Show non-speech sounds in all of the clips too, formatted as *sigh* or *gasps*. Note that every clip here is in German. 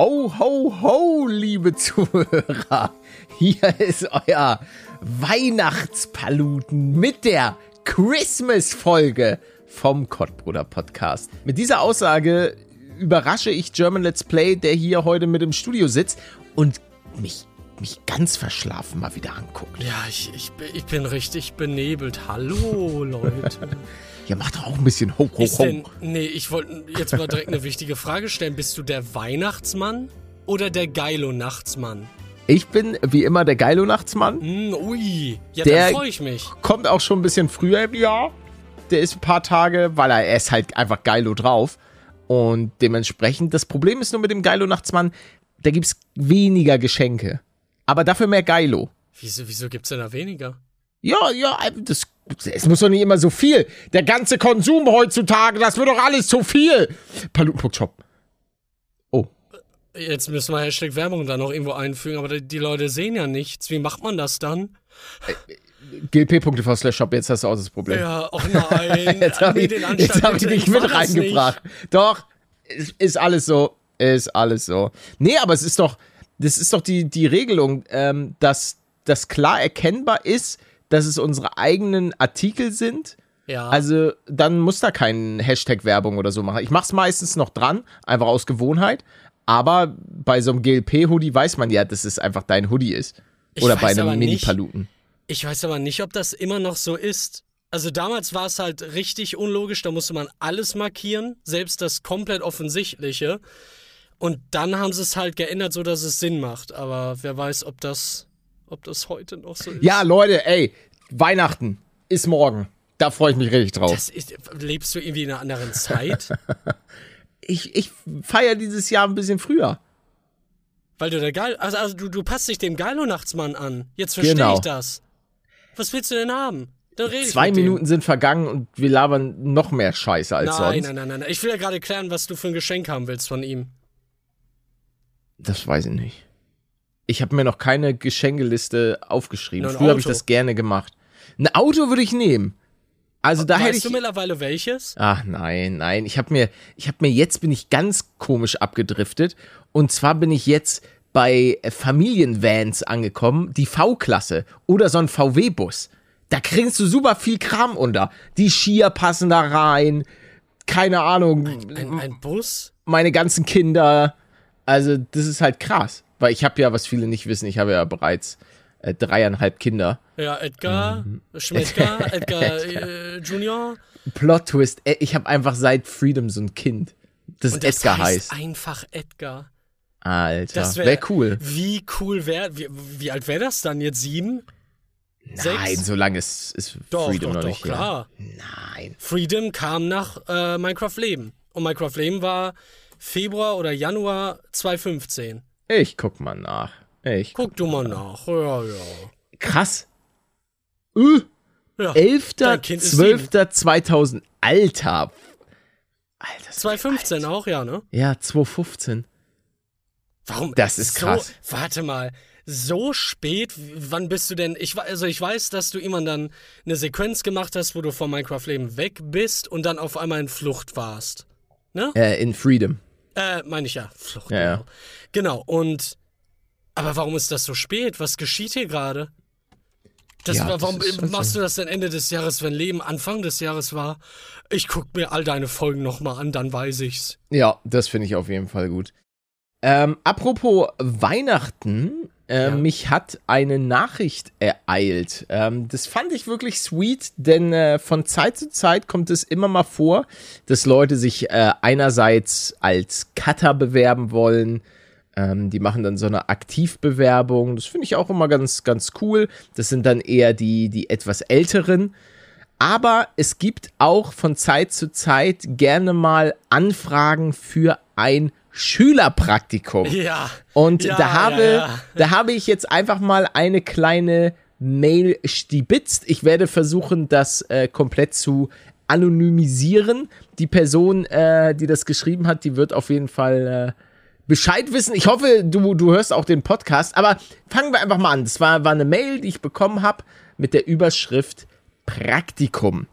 Ho, ho, ho, liebe Zuhörer. Hier ist euer Weihnachtspaluten mit der Christmas-Folge vom Kottbruder Podcast. Mit dieser Aussage überrasche ich German Let's Play, der hier heute mit im Studio sitzt und mich, mich ganz verschlafen mal wieder anguckt. Ja, ich, ich, bin- ich bin richtig benebelt. Hallo, Leute. *laughs* Ja, macht doch auch ein bisschen ho, ho, denn, ho. nee, ich wollte jetzt mal direkt eine wichtige Frage stellen. Bist du der Weihnachtsmann oder der Geilo-Nachtsmann? Ich bin wie immer der Geilo-Nachtsmann. Hm, ui, ja, Der- dann freue ich mich. kommt auch schon ein bisschen früher im Jahr. Der ist ein paar Tage, weil er, er ist halt einfach geilo drauf. Und dementsprechend, das Problem ist nur mit dem Geilo-Nachtsmann, da gibt's weniger Geschenke. Aber dafür mehr Geilo. Wieso, wieso gibt's denn da weniger? Ja, ja, das, es muss doch nicht immer so viel. Der ganze Konsum heutzutage, das wird doch alles zu viel. Paluten.shop. Oh, Jetzt müssen wir Hashtag Werbung da noch irgendwo einfügen, aber die, die Leute sehen ja nichts. Wie macht man das dann? glp.tv slash shop, jetzt hast du auch das Problem. Ja, oh nein. Jetzt habe ich, jetzt hab ich dich mit reingebracht. Doch, ist, ist alles so. Ist alles so. Nee, aber es ist doch, das ist doch die, die Regelung, ähm, dass das klar erkennbar ist, dass es unsere eigenen Artikel sind. Ja, Also dann muss da kein Hashtag Werbung oder so machen. Ich mach's meistens noch dran, einfach aus Gewohnheit. Aber bei so einem GLP-Hoodie weiß man ja, dass es einfach dein Hoodie ist. Ich Oder bei einem. Mini-Paluten. Ich weiß aber nicht, ob das immer noch so ist. Also damals war es halt richtig unlogisch, da musste man alles markieren, selbst das komplett offensichtliche. Und dann haben sie es halt geändert, so dass es Sinn macht. Aber wer weiß, ob das, ob das heute noch so ist. Ja, Leute, ey, Weihnachten ist morgen. Da freue ich mich richtig drauf. Ist, lebst du irgendwie in einer anderen Zeit? *laughs* ich, ich feiere dieses Jahr ein bisschen früher. Weil du der Geil, also, also du, du passt dich dem Geilo-Nachtsmann an. Jetzt verstehe Genau. ich das. Was willst du denn haben? Zwei mit dem. Minuten sind vergangen und wir labern noch mehr Scheiße als Nein, sonst. nein, nein, nein, nein. Ich will ja gerade klären, was du für ein Geschenk haben willst von ihm. Das weiß ich nicht. Ich habe mir noch keine Geschenkeliste aufgeschrieben. Früher habe ich das gerne gemacht. Ein Auto würde ich nehmen. Also da hätte weißt ich. du mittlerweile welches? Ach nein, nein. Ich habe mir, ich habe mir jetzt bin ich ganz komisch abgedriftet. Und zwar bin ich jetzt bei äh, Familienvans angekommen, die V-Klasse oder so ein VW-Bus. Da kriegst du super viel Kram unter. Die Skier passen da rein. Keine Ahnung. Ein, ein Bus? meine ganzen Kinder. Also, das ist halt krass. Weil ich habe ja, was viele nicht wissen, ich habe ja bereits äh, dreieinhalb Kinder. Ja, Edgar, Mhm. Schmecker, *laughs* Edgar äh, Junior. Plot Twist, äh, ich habe einfach seit Freedom so ein Kind. Das Und das Edgar heißt heißt. einfach Edgar. Alter, Das wäre wär cool. Wie cool wäre, wie, wie alt wäre das dann jetzt? Sieben? Nein, sechs? so lange ist, ist Doch, Freedom doch, noch doch, nicht klar. Nein. Freedom kam nach äh, Minecraft Leben. Und Minecraft Leben war Februar oder Januar 2015. Ich guck mal nach. Ich. Guck du mal nach. Ja, ja. Krass. Äh, ja. 11. Dein Kind ist 12. 2000. Alter. Alter. das- 2015 auch, ja, ne? Ja, 2015. Warum? Das ist so, krass. Warte mal, so spät? Wann bist du denn? Ich, also ich weiß, dass du immer dann eine Sequenz gemacht hast, wo du vom Minecraft-Leben weg bist und dann auf einmal in Flucht warst. Ne? Äh, in Freedom. Äh, meine ich ja. Flucht, Ja, ja. genau. Genau, und. Aber warum ist das so spät? Was geschieht hier gerade? Das, Ja, war- das warum halt machst so. du das denn Ende des Jahres, wenn Leben Anfang des Jahres war? Ich guck mir all deine Folgen nochmal an, dann weiß ich's. Ja, das finde ich auf jeden Fall gut. Ähm, apropos Weihnachten, äh, Ja. mich hat eine Nachricht ereilt. Ähm, das fand ich wirklich sweet, denn äh, von Zeit zu Zeit kommt es immer mal vor, dass Leute sich äh, einerseits als Cutter bewerben wollen. Ähm, die machen dann so eine Aktivbewerbung. Das finde ich auch immer ganz, ganz cool. Das sind dann eher die, die etwas älteren. Aber es gibt auch von Zeit zu Zeit gerne mal Anfragen für ein Schülerpraktikum. Ja. Und ja, da habe, ja, ja. da habe ich jetzt einfach mal eine kleine Mail stibitzt. Ich werde versuchen, das äh, komplett zu anonymisieren. Die Person, äh, die das geschrieben hat, die wird auf jeden Fall äh, Bescheid wissen. Ich hoffe, du, du hörst auch den Podcast. Aber fangen wir einfach mal an. Das war, war eine Mail, die ich bekommen habe mit der Überschrift Praktikum.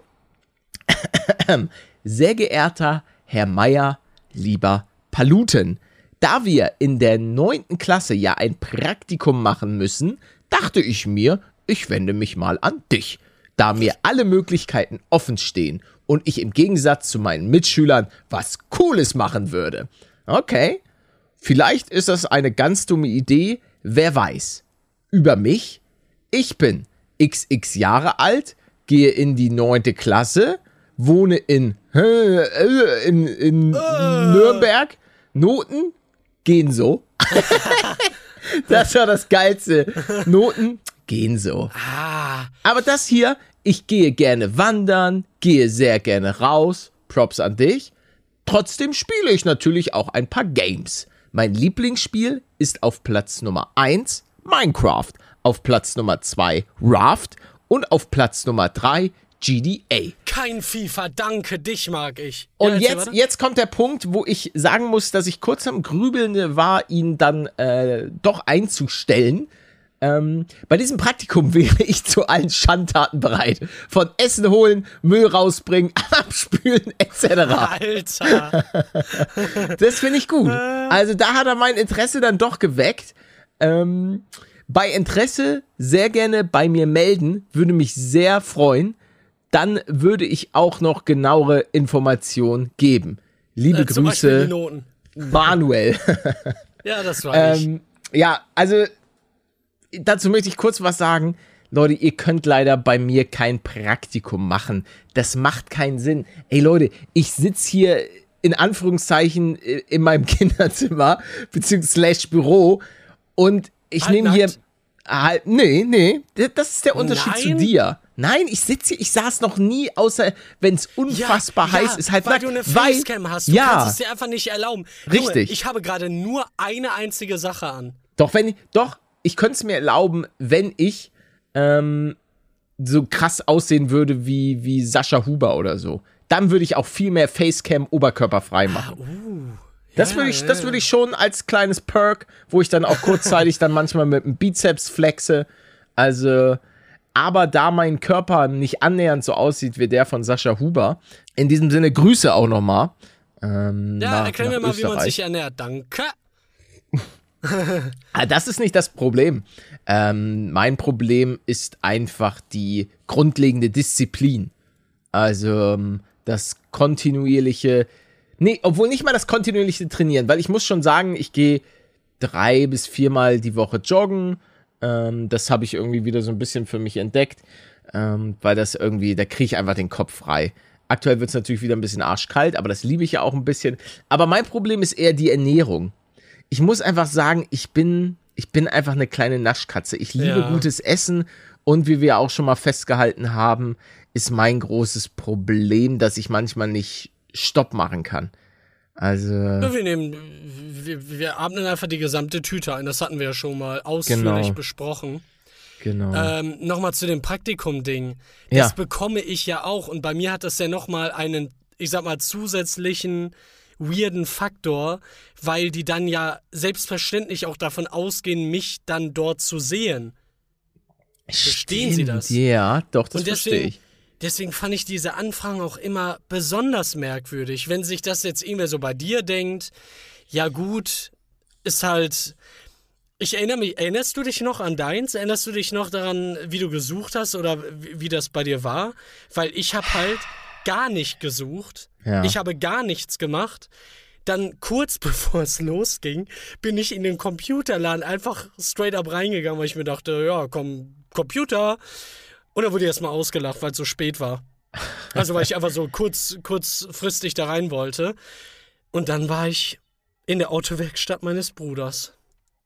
*clears throat* Sehr geehrter Herr Meier, lieber Paluten, da wir in der neunten Klasse ja ein Praktikum machen müssen, dachte ich mir, ich wende mich mal an dich, da mir alle Möglichkeiten offen stehen und ich im Gegensatz zu meinen Mitschülern was Cooles machen würde. Okay, vielleicht ist das eine ganz dumme Idee, wer weiß. Über mich? Ich bin XX Jahre alt, gehe in die neunte Klasse, wohne in, äh, in, in Nürnberg, Noten gehen so. *laughs* das war das Geilste. Noten gehen so. Ah, Aber das hier, ich gehe gerne wandern, gehe sehr gerne raus. Props an dich. Trotzdem spiele ich natürlich auch ein paar Games. Mein Lieblingsspiel ist auf Platz Nummer 1 Minecraft, auf Platz Nummer 2 Raft und auf Platz Nummer 3 GDA. kein FIFA, danke, dich mag ich. Und Ja, jetzt, weiter. jetzt kommt der Punkt, wo ich sagen muss, dass ich kurz am Grübeln war, ihn dann äh, doch einzustellen. Ähm, bei diesem Praktikum *laughs* wäre ich zu allen Schandtaten bereit. Von Essen holen, Müll rausbringen, *laughs* abspülen, etc. Alter. *laughs* Das finde ich gut. Also da hat er mein Interesse dann doch geweckt. Ähm, bei Interesse sehr gerne bei mir melden, würde mich sehr freuen. Dann würde ich auch noch genauere Informationen geben. Liebe Äh, Grüße. Manuel. *laughs* Ja, das war ich. ähm, ja, also dazu möchte ich kurz was sagen. Leute, ihr könnt leider bei mir kein Praktikum machen. Das macht keinen Sinn. Ey Leute, ich sitze hier in Anführungszeichen äh, in meinem *laughs* Kinderzimmer, beziehungsweise Büro und ich Halb nehme hier. Halt, nee, nee, das ist der Unterschied zu Nein? dir. Nein, ich sitze hier, ich saß noch nie, außer wenn es unfassbar heiß ist, halt weil nackt. du eine Facecam hast. Du ja, kannst es dir einfach nicht erlauben. Junge, Richtig. ich habe gerade nur eine einzige Sache an. Doch, wenn ich, doch, ich könnte es mir erlauben, wenn ich ähm, so krass aussehen würde wie, wie Sascha Huber oder so. Dann würde ich auch viel mehr Facecam oberkörperfrei machen. das würde ich, das würde ich schon als kleines Perk, wo ich dann auch kurzzeitig dann manchmal mit dem Bizeps flexe. Also, aber da mein Körper nicht annähernd so aussieht wie der von Sascha Huber, in diesem Sinne Grüße auch nochmal. Ähm, Ja, nach- erklär nach mir mal, wie man Österreich. sich ernährt. Danke. Ah, das ist nicht das Problem. Ähm, mein Problem ist einfach die grundlegende Disziplin. Also ähm, das kontinuierliche, nee, obwohl nicht mal das kontinuierliche Trainieren, weil ich muss schon sagen, ich gehe drei bis viermal die Woche joggen. Ähm, das habe ich irgendwie wieder so ein bisschen für mich entdeckt, ähm, weil das irgendwie, da kriege ich einfach den Kopf frei. Aktuell wird es natürlich wieder ein bisschen arschkalt, aber das liebe ich ja auch ein bisschen. Aber mein Problem ist eher die Ernährung ich muss einfach sagen, ich bin, ich bin einfach eine kleine Naschkatze. Ich liebe Ja. gutes Essen und wie wir auch schon mal festgehalten haben, ist mein großes Problem, dass ich manchmal nicht Stopp machen kann. Also, Wir nehmen, wir, wir atmen einfach die gesamte Tüte ein. Das hatten wir ja schon mal ausführlich Genau. besprochen. genau. Ähm, nochmal zu dem Praktikum-Ding. Das Ja. bekomme ich ja auch. Und bei mir hat das ja nochmal einen, ich sag mal, zusätzlichen weirden Faktor, weil die dann ja selbstverständlich auch davon ausgehen, mich dann dort zu sehen. verstehen Sie das? Ja, doch, das verstehe ich. Deswegen fand ich diese Anfragen auch immer besonders merkwürdig. Wenn sich das jetzt irgendwer so bei dir denkt, ja gut, ist halt. Ich erinnere mich, erinnerst du dich noch an deins? Erinnerst du dich noch daran, wie du gesucht hast oder wie, wie das bei dir war? Weil ich habe halt gar nicht gesucht. Ja. Ich habe gar nichts gemacht. Dann kurz *laughs* bevor es losging, bin ich in den Computerladen einfach straight up reingegangen, weil ich mir dachte, ja, komm, Computer. Und dann wurde ich erstmal ausgelacht, weil es so spät war. Also weil ich einfach so kurz, kurzfristig da rein wollte. Und dann war ich in der Autowerkstatt meines Bruders.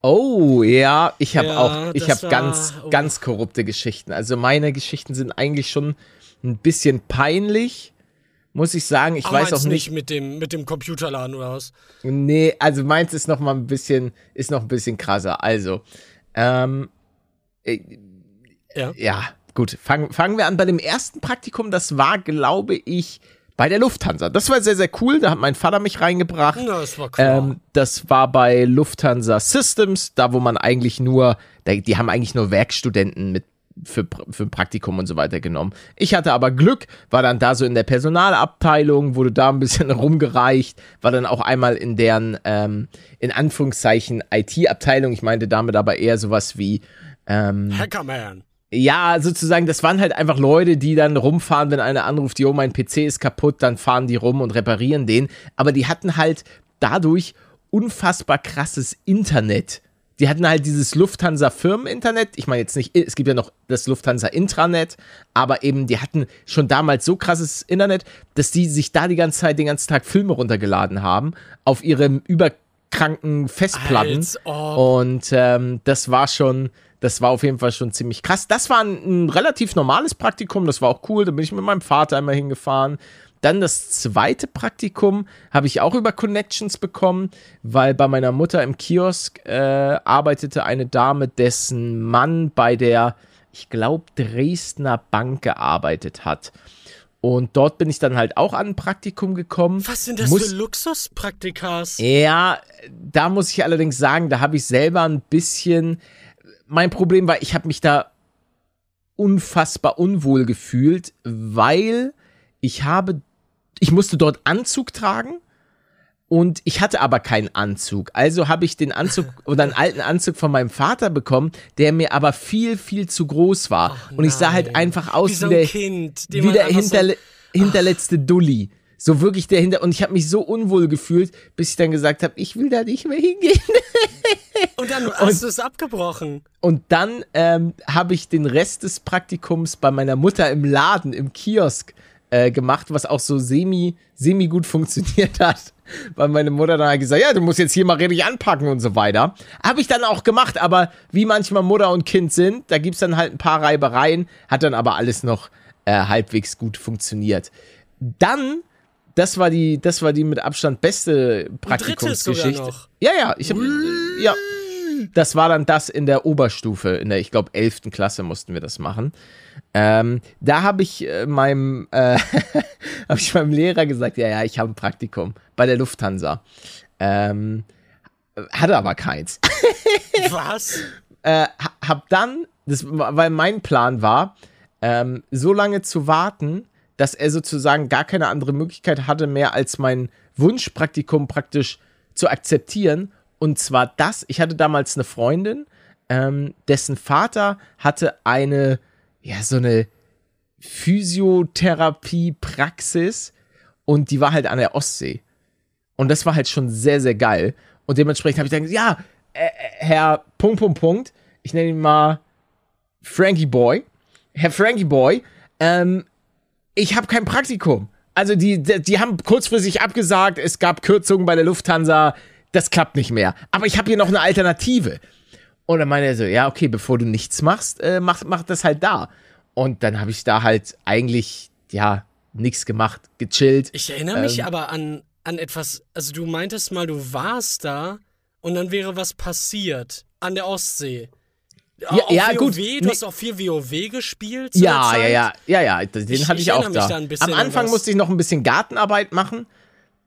Oh, ja, ich habe Ja, auch, ich habe ganz, oh. ganz korrupte Geschichten. Also meine Geschichten sind eigentlich schon ein bisschen peinlich. muss ich sagen. Ich Aber weiß auch meinst nicht. mit dem, mit dem Computerladen oder was? Nee, also meins ist noch mal ein bisschen, ist noch ein bisschen krasser. Also, ähm, äh, Ja. ja, gut, fangen, fangen wir an bei dem ersten Praktikum. Das war, glaube ich, bei der Lufthansa. Das war sehr, sehr cool. Da hat mein Vater mich reingebracht. Na, das war klar. Ähm, das war bei Lufthansa Systems, da wo man eigentlich nur, die, haben eigentlich nur Werkstudenten mit für, für ein Praktikum und so weiter genommen. Ich hatte aber Glück, war dann da so in der Personalabteilung, wurde da ein bisschen *laughs* rumgereicht, war dann auch einmal in deren, ähm, in Anführungszeichen, IT-Abteilung. Ich meinte damit aber eher sowas wie, ähm, Hackerman. Ja, sozusagen, das waren halt einfach Leute, die dann rumfahren, wenn einer anruft, jo, mein PC ist kaputt, dann fahren die rum und reparieren den. Aber die hatten halt dadurch unfassbar krasses Internet. Die hatten halt dieses Lufthansa-Firmen-Internet. Ich meine jetzt nicht, es gibt ja noch das Lufthansa-Intranet, aber eben, die hatten schon damals so krasses Internet, dass die sich da die ganze Zeit, den ganzen Tag Filme runtergeladen haben auf ihrem überkranken Festplatten. Und ähm, das war schon, das war auf jeden Fall schon ziemlich krass. Das war ein, ein relativ normales Praktikum, das war auch cool. Da bin ich mit meinem Vater einmal hingefahren. Dann das zweite Praktikum habe ich auch über Connections bekommen, weil bei meiner Mutter im Kiosk äh, arbeitete eine Dame, dessen Mann bei der, ich glaube, Dresdner Bank gearbeitet hat. Und dort bin ich dann halt auch an ein Praktikum gekommen. Was sind das Muss- für Luxuspraktikas? ja, da muss ich allerdings sagen, da habe ich selber ein bisschen. Mein Problem war, ich habe mich da unfassbar unwohl gefühlt, weil ich habe, ich musste dort Anzug tragen und ich hatte aber keinen Anzug. Also habe ich den Anzug *laughs* oder einen alten Anzug von meinem Vater bekommen, der mir aber viel, viel zu groß war. und ich sah halt einfach aus Wie so wie ein der, Kind, dem wie der einfach so- hinterle hinterletzte Dulli. So wirklich der hinter und ich habe mich so unwohl gefühlt, bis ich dann gesagt habe, ich will da nicht mehr hingehen. *laughs* Und dann hast du es abgebrochen. Und dann ähm, habe ich den Rest des Praktikums bei meiner Mutter im Laden, im Kiosk äh, gemacht, was auch so semi, semi gut funktioniert hat. Weil meine Mutter dann halt gesagt, ja, du musst jetzt hier mal richtig anpacken und so weiter. Habe ich dann auch gemacht, aber wie manchmal Mutter und Kind sind, da gibt's dann halt ein paar Reibereien, hat dann aber alles noch äh, halbwegs gut funktioniert. Dann, das war die, das war die mit Abstand beste Praktikumsgeschichte. Ja, ja, ich habe ja, das war dann das in der Oberstufe, in der, ich glaube, 11. Klasse mussten wir das machen. Ähm, da habe ich äh, meinem, äh, *laughs* habe ich meinem Lehrer gesagt, ja, ja, ich habe ein Praktikum bei der Lufthansa. Ähm, hatte aber keins. *laughs* Was? äh, ha- hab dann, das, weil mein Plan war, ähm, so lange zu warten, dass er sozusagen gar keine andere Möglichkeit hatte, mehr als mein Wunschpraktikum praktisch zu akzeptieren. Und zwar das, ich hatte damals eine Freundin, ähm, dessen Vater hatte eine, ja, so eine Physiotherapie-Praxis und die war halt an der Ostsee. Und das war halt schon sehr, sehr geil. Und dementsprechend habe ich dann gesagt, ja, äh, äh, Herr Punkt, Punkt, Punkt, ich nenne ihn mal Frankie Boy. Herr Frankie Boy, ähm, ich habe kein Praktikum. Also die, die, die haben kurzfristig abgesagt, es gab Kürzungen bei der Lufthansa, das klappt nicht mehr. Aber ich habe hier noch eine Alternative. Und dann meinte er so, ja, okay, bevor du nichts machst, äh, mach, mach das halt da. Und dann habe ich da halt eigentlich, ja, nichts gemacht, gechillt. Ich erinnere mich Ähm. aber an, an etwas, also du meintest mal, du warst da und dann wäre was passiert an der Ostsee. Ja, Auf ja, WoW, gut. Du Nee. hast auch viel WoW gespielt? Ja, ja, ja, ja, ja, den Ich- hatte ich ich, auch da. da Am an Anfang musste ich noch ein bisschen Gartenarbeit machen,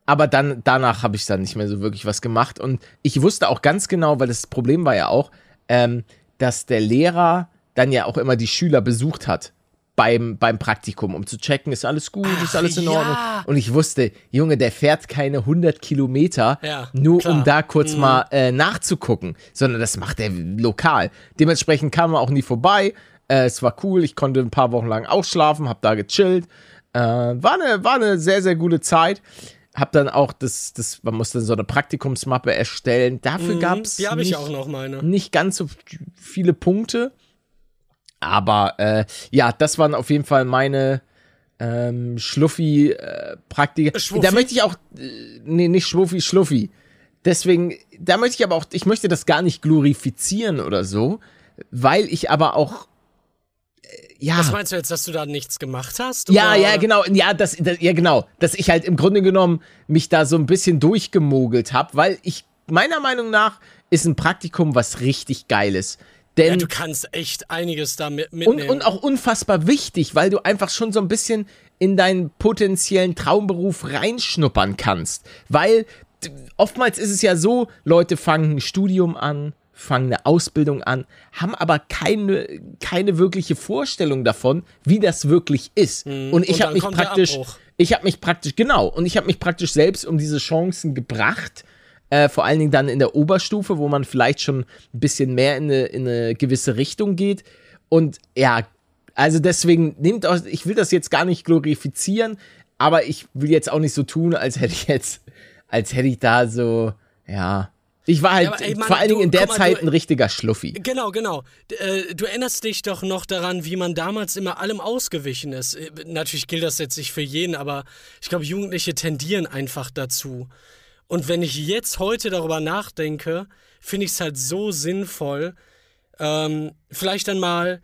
aber dann danach habe ich dann nicht mehr so wirklich was gemacht und ich wusste auch ganz genau, weil das Problem war ja auch, ähm, dass der Lehrer dann ja auch immer die Schüler besucht hat beim, beim Praktikum, um zu checken, ist alles gut, ist Ach, alles in Ordnung. ja. Und ich wusste, Junge, der fährt keine 100 Kilometer, Ja, nur klar. Mhm. um da kurz mal äh, nachzugucken, sondern das macht er lokal. Dementsprechend kam er auch nie vorbei. Äh, es war cool, ich konnte ein paar Wochen lang ausschlafen, hab da gechillt. Äh, war, eine, war eine sehr, sehr gute Zeit. Hab dann auch das, das, man musste so eine Praktikumsmappe erstellen. Dafür Mhm, gab's Die habe ich nicht, auch noch, meine. nicht ganz so viele Punkte. Aber äh, ja, das waren auf jeden Fall meine ähm, Schluffi-Praktika. Schwuffi? da möchte ich auch, äh, nee, nicht Schluffi, Schluffi. Deswegen, da möchte ich aber auch, ich möchte das gar nicht glorifizieren oder so, weil ich aber auch, äh, ja. Was meinst du jetzt, dass du da nichts gemacht hast? Ja, oder? ja, genau, ja, das, das, ja, genau, dass ich halt im Grunde genommen mich da so ein bisschen durchgemogelt habe, weil ich meiner Meinung nach ist ein Praktikum was richtig geiles. Denn Ja, du kannst echt einiges da mit, und, mitnehmen. und auch unfassbar wichtig, weil du einfach schon so ein bisschen in deinen potenziellen Traumberuf reinschnuppern kannst. Weil oftmals ist es ja so, Leute fangen ein Studium an, fangen eine Ausbildung an, haben aber keine, keine wirkliche Vorstellung davon, wie das wirklich ist. Und ich Mhm. und habe dann mich praktisch, ich habe mich praktisch, genau, und ich habe mich praktisch selbst um diese Chancen gebracht, äh, vor allen Dingen dann in der Oberstufe, wo man vielleicht schon ein bisschen mehr in eine, in eine gewisse Richtung geht. Und ja, also deswegen nehmt aus, ich will das jetzt gar nicht glorifizieren, aber ich will jetzt auch nicht so tun, als hätte ich jetzt, als hätte ich da so, ja. Ich war halt aber ey, Mann, vor allen Dingen in der mal, Zeit du- ein richtiger Schluffi. Genau, genau. Äh, Du erinnerst dich doch noch daran, wie man damals immer allem ausgewichen ist. Äh, Natürlich gilt das jetzt nicht für jeden, aber ich glaube, Jugendliche tendieren einfach dazu. Und wenn ich jetzt heute darüber nachdenke, finde ich es halt so sinnvoll, ähm, vielleicht dann mal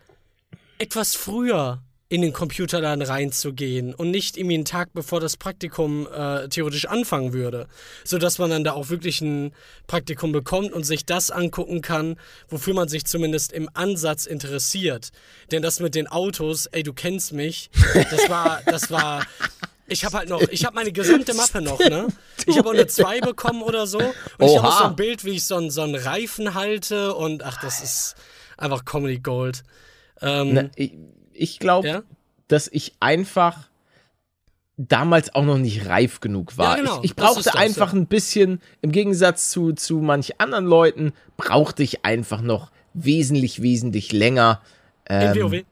etwas früher in den Computerladen reinzugehen und nicht irgendwie einen Tag bevor das Praktikum äh, theoretisch anfangen würde, sodass man dann da auch wirklich ein Praktikum bekommt und sich das angucken kann, wofür man sich zumindest im Ansatz interessiert. Denn das mit den Autos, ey, du kennst mich, das war, das war, *laughs* ich habe halt noch, ich habe meine gesamte Mappe noch, ne? *laughs* Ich habe auch eine 2 bekommen oder so. Und ich habe auch so Oha. ein Bild, wie ich so einen, so einen Reifen halte und ach, das ist einfach Comedy Gold. Ähm, Na, ich ich glaube, ja? dass ich einfach damals auch noch nicht reif genug war. Ja, genau, Ich, ich brauchte das, einfach ja. ein bisschen, im Gegensatz zu, zu manch anderen Leuten, brauchte ich einfach noch wesentlich, wesentlich länger In ähm, WoW.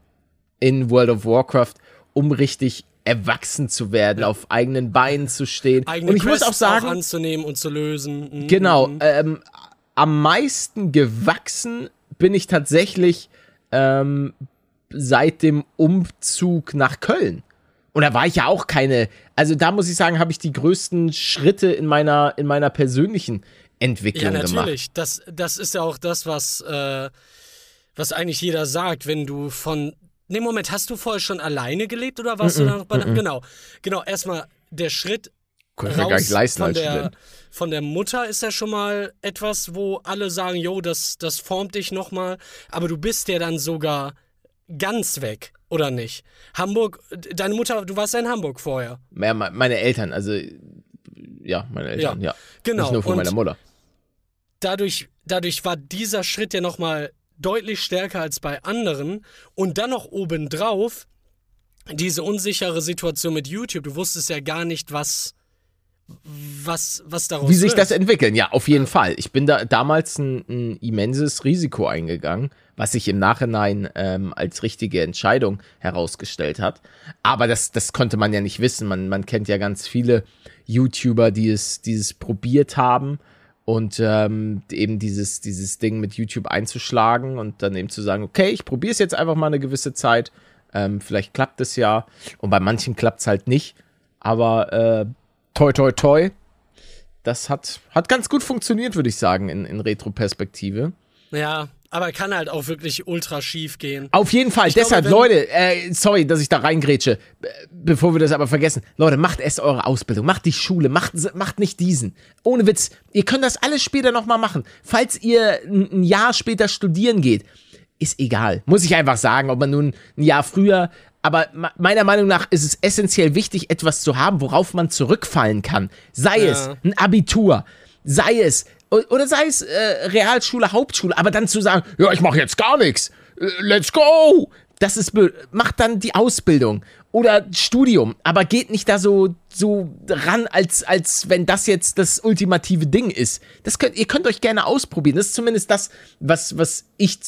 in World of Warcraft, um richtig erwachsen zu werden, auf eigenen Beinen zu stehen. eigene Und ich muss Quests auch sagen, anzunehmen und zu lösen. Mhm. Genau, ähm, am meisten gewachsen bin ich tatsächlich ähm, seit dem Umzug nach Köln. Und da war ich ja auch keine, also da muss ich sagen, habe ich die größten Schritte in meiner, in meiner persönlichen Ja, Entwicklung gemacht. natürlich. Das, das ist ja auch das, was, äh, was eigentlich jeder sagt, wenn du von. Nee, Moment, hast du vorher schon alleine gelebt oder warst du da noch bei. Genau. Genau, erstmal der Schritt ich mir gar nicht raus leisten von der, von der Mutter ist ja schon mal etwas, wo alle sagen, jo, das, das formt dich nochmal. Aber du bist ja dann sogar ganz weg, oder nicht? Hamburg, deine Mutter, du warst ja in Hamburg vorher. Ja, me- meine Eltern, also ja, meine Eltern, ja. genau. Nicht nur von Und meiner Mutter. dadurch, dadurch war dieser Schritt ja nochmal deutlich stärker als bei anderen. Und dann noch obendrauf diese unsichere Situation mit YouTube. Du wusstest ja gar nicht, was, was, was daraus Wie sich wird. das entwickeln, ja, auf jeden Fall. Ich bin da damals ein, ein immenses Risiko eingegangen, was sich im Nachhinein ähm, als richtige Entscheidung herausgestellt hat. Aber das, das konnte man ja nicht wissen. Man, man kennt ja ganz viele YouTuber, die es, die es probiert haben und ähm, eben dieses, dieses Ding mit YouTube einzuschlagen und dann eben zu sagen, okay, ich probiere es jetzt einfach mal eine gewisse Zeit. Ähm, vielleicht klappt es ja. Und bei manchen klappt es halt nicht. Aber äh, toi toi toi das hat, hat ganz gut funktioniert, würde ich sagen, in, in Retro-Perspektive. Ja, aber kann halt auch wirklich ultra schief gehen. Auf jeden Fall, glaube, deshalb, wenn- Leute, äh, sorry, dass ich da reingrätsche, be- bevor wir das aber vergessen. Leute, macht erst eure Ausbildung, macht die Schule, macht, macht nicht diesen. Ohne Witz, ihr könnt das alles später nochmal machen. Falls ihr ein, Jahr später studieren geht, ist egal. Muss ich einfach sagen, ob man nun ein Jahr früher. Aber me- meiner Meinung nach ist es essentiell wichtig, etwas zu haben, worauf man zurückfallen kann. Sei Ja. es ein Abitur, sei es oder sei es äh, Realschule, Hauptschule, aber dann zu sagen, ja, ich mache jetzt gar nichts, äh, let's go. Das ist. Macht dann die Ausbildung oder Studium, aber geht nicht da so so ran, als als wenn das jetzt das ultimative Ding ist. Das könnt ihr könnt euch gerne ausprobieren. Das ist zumindest das, was was ich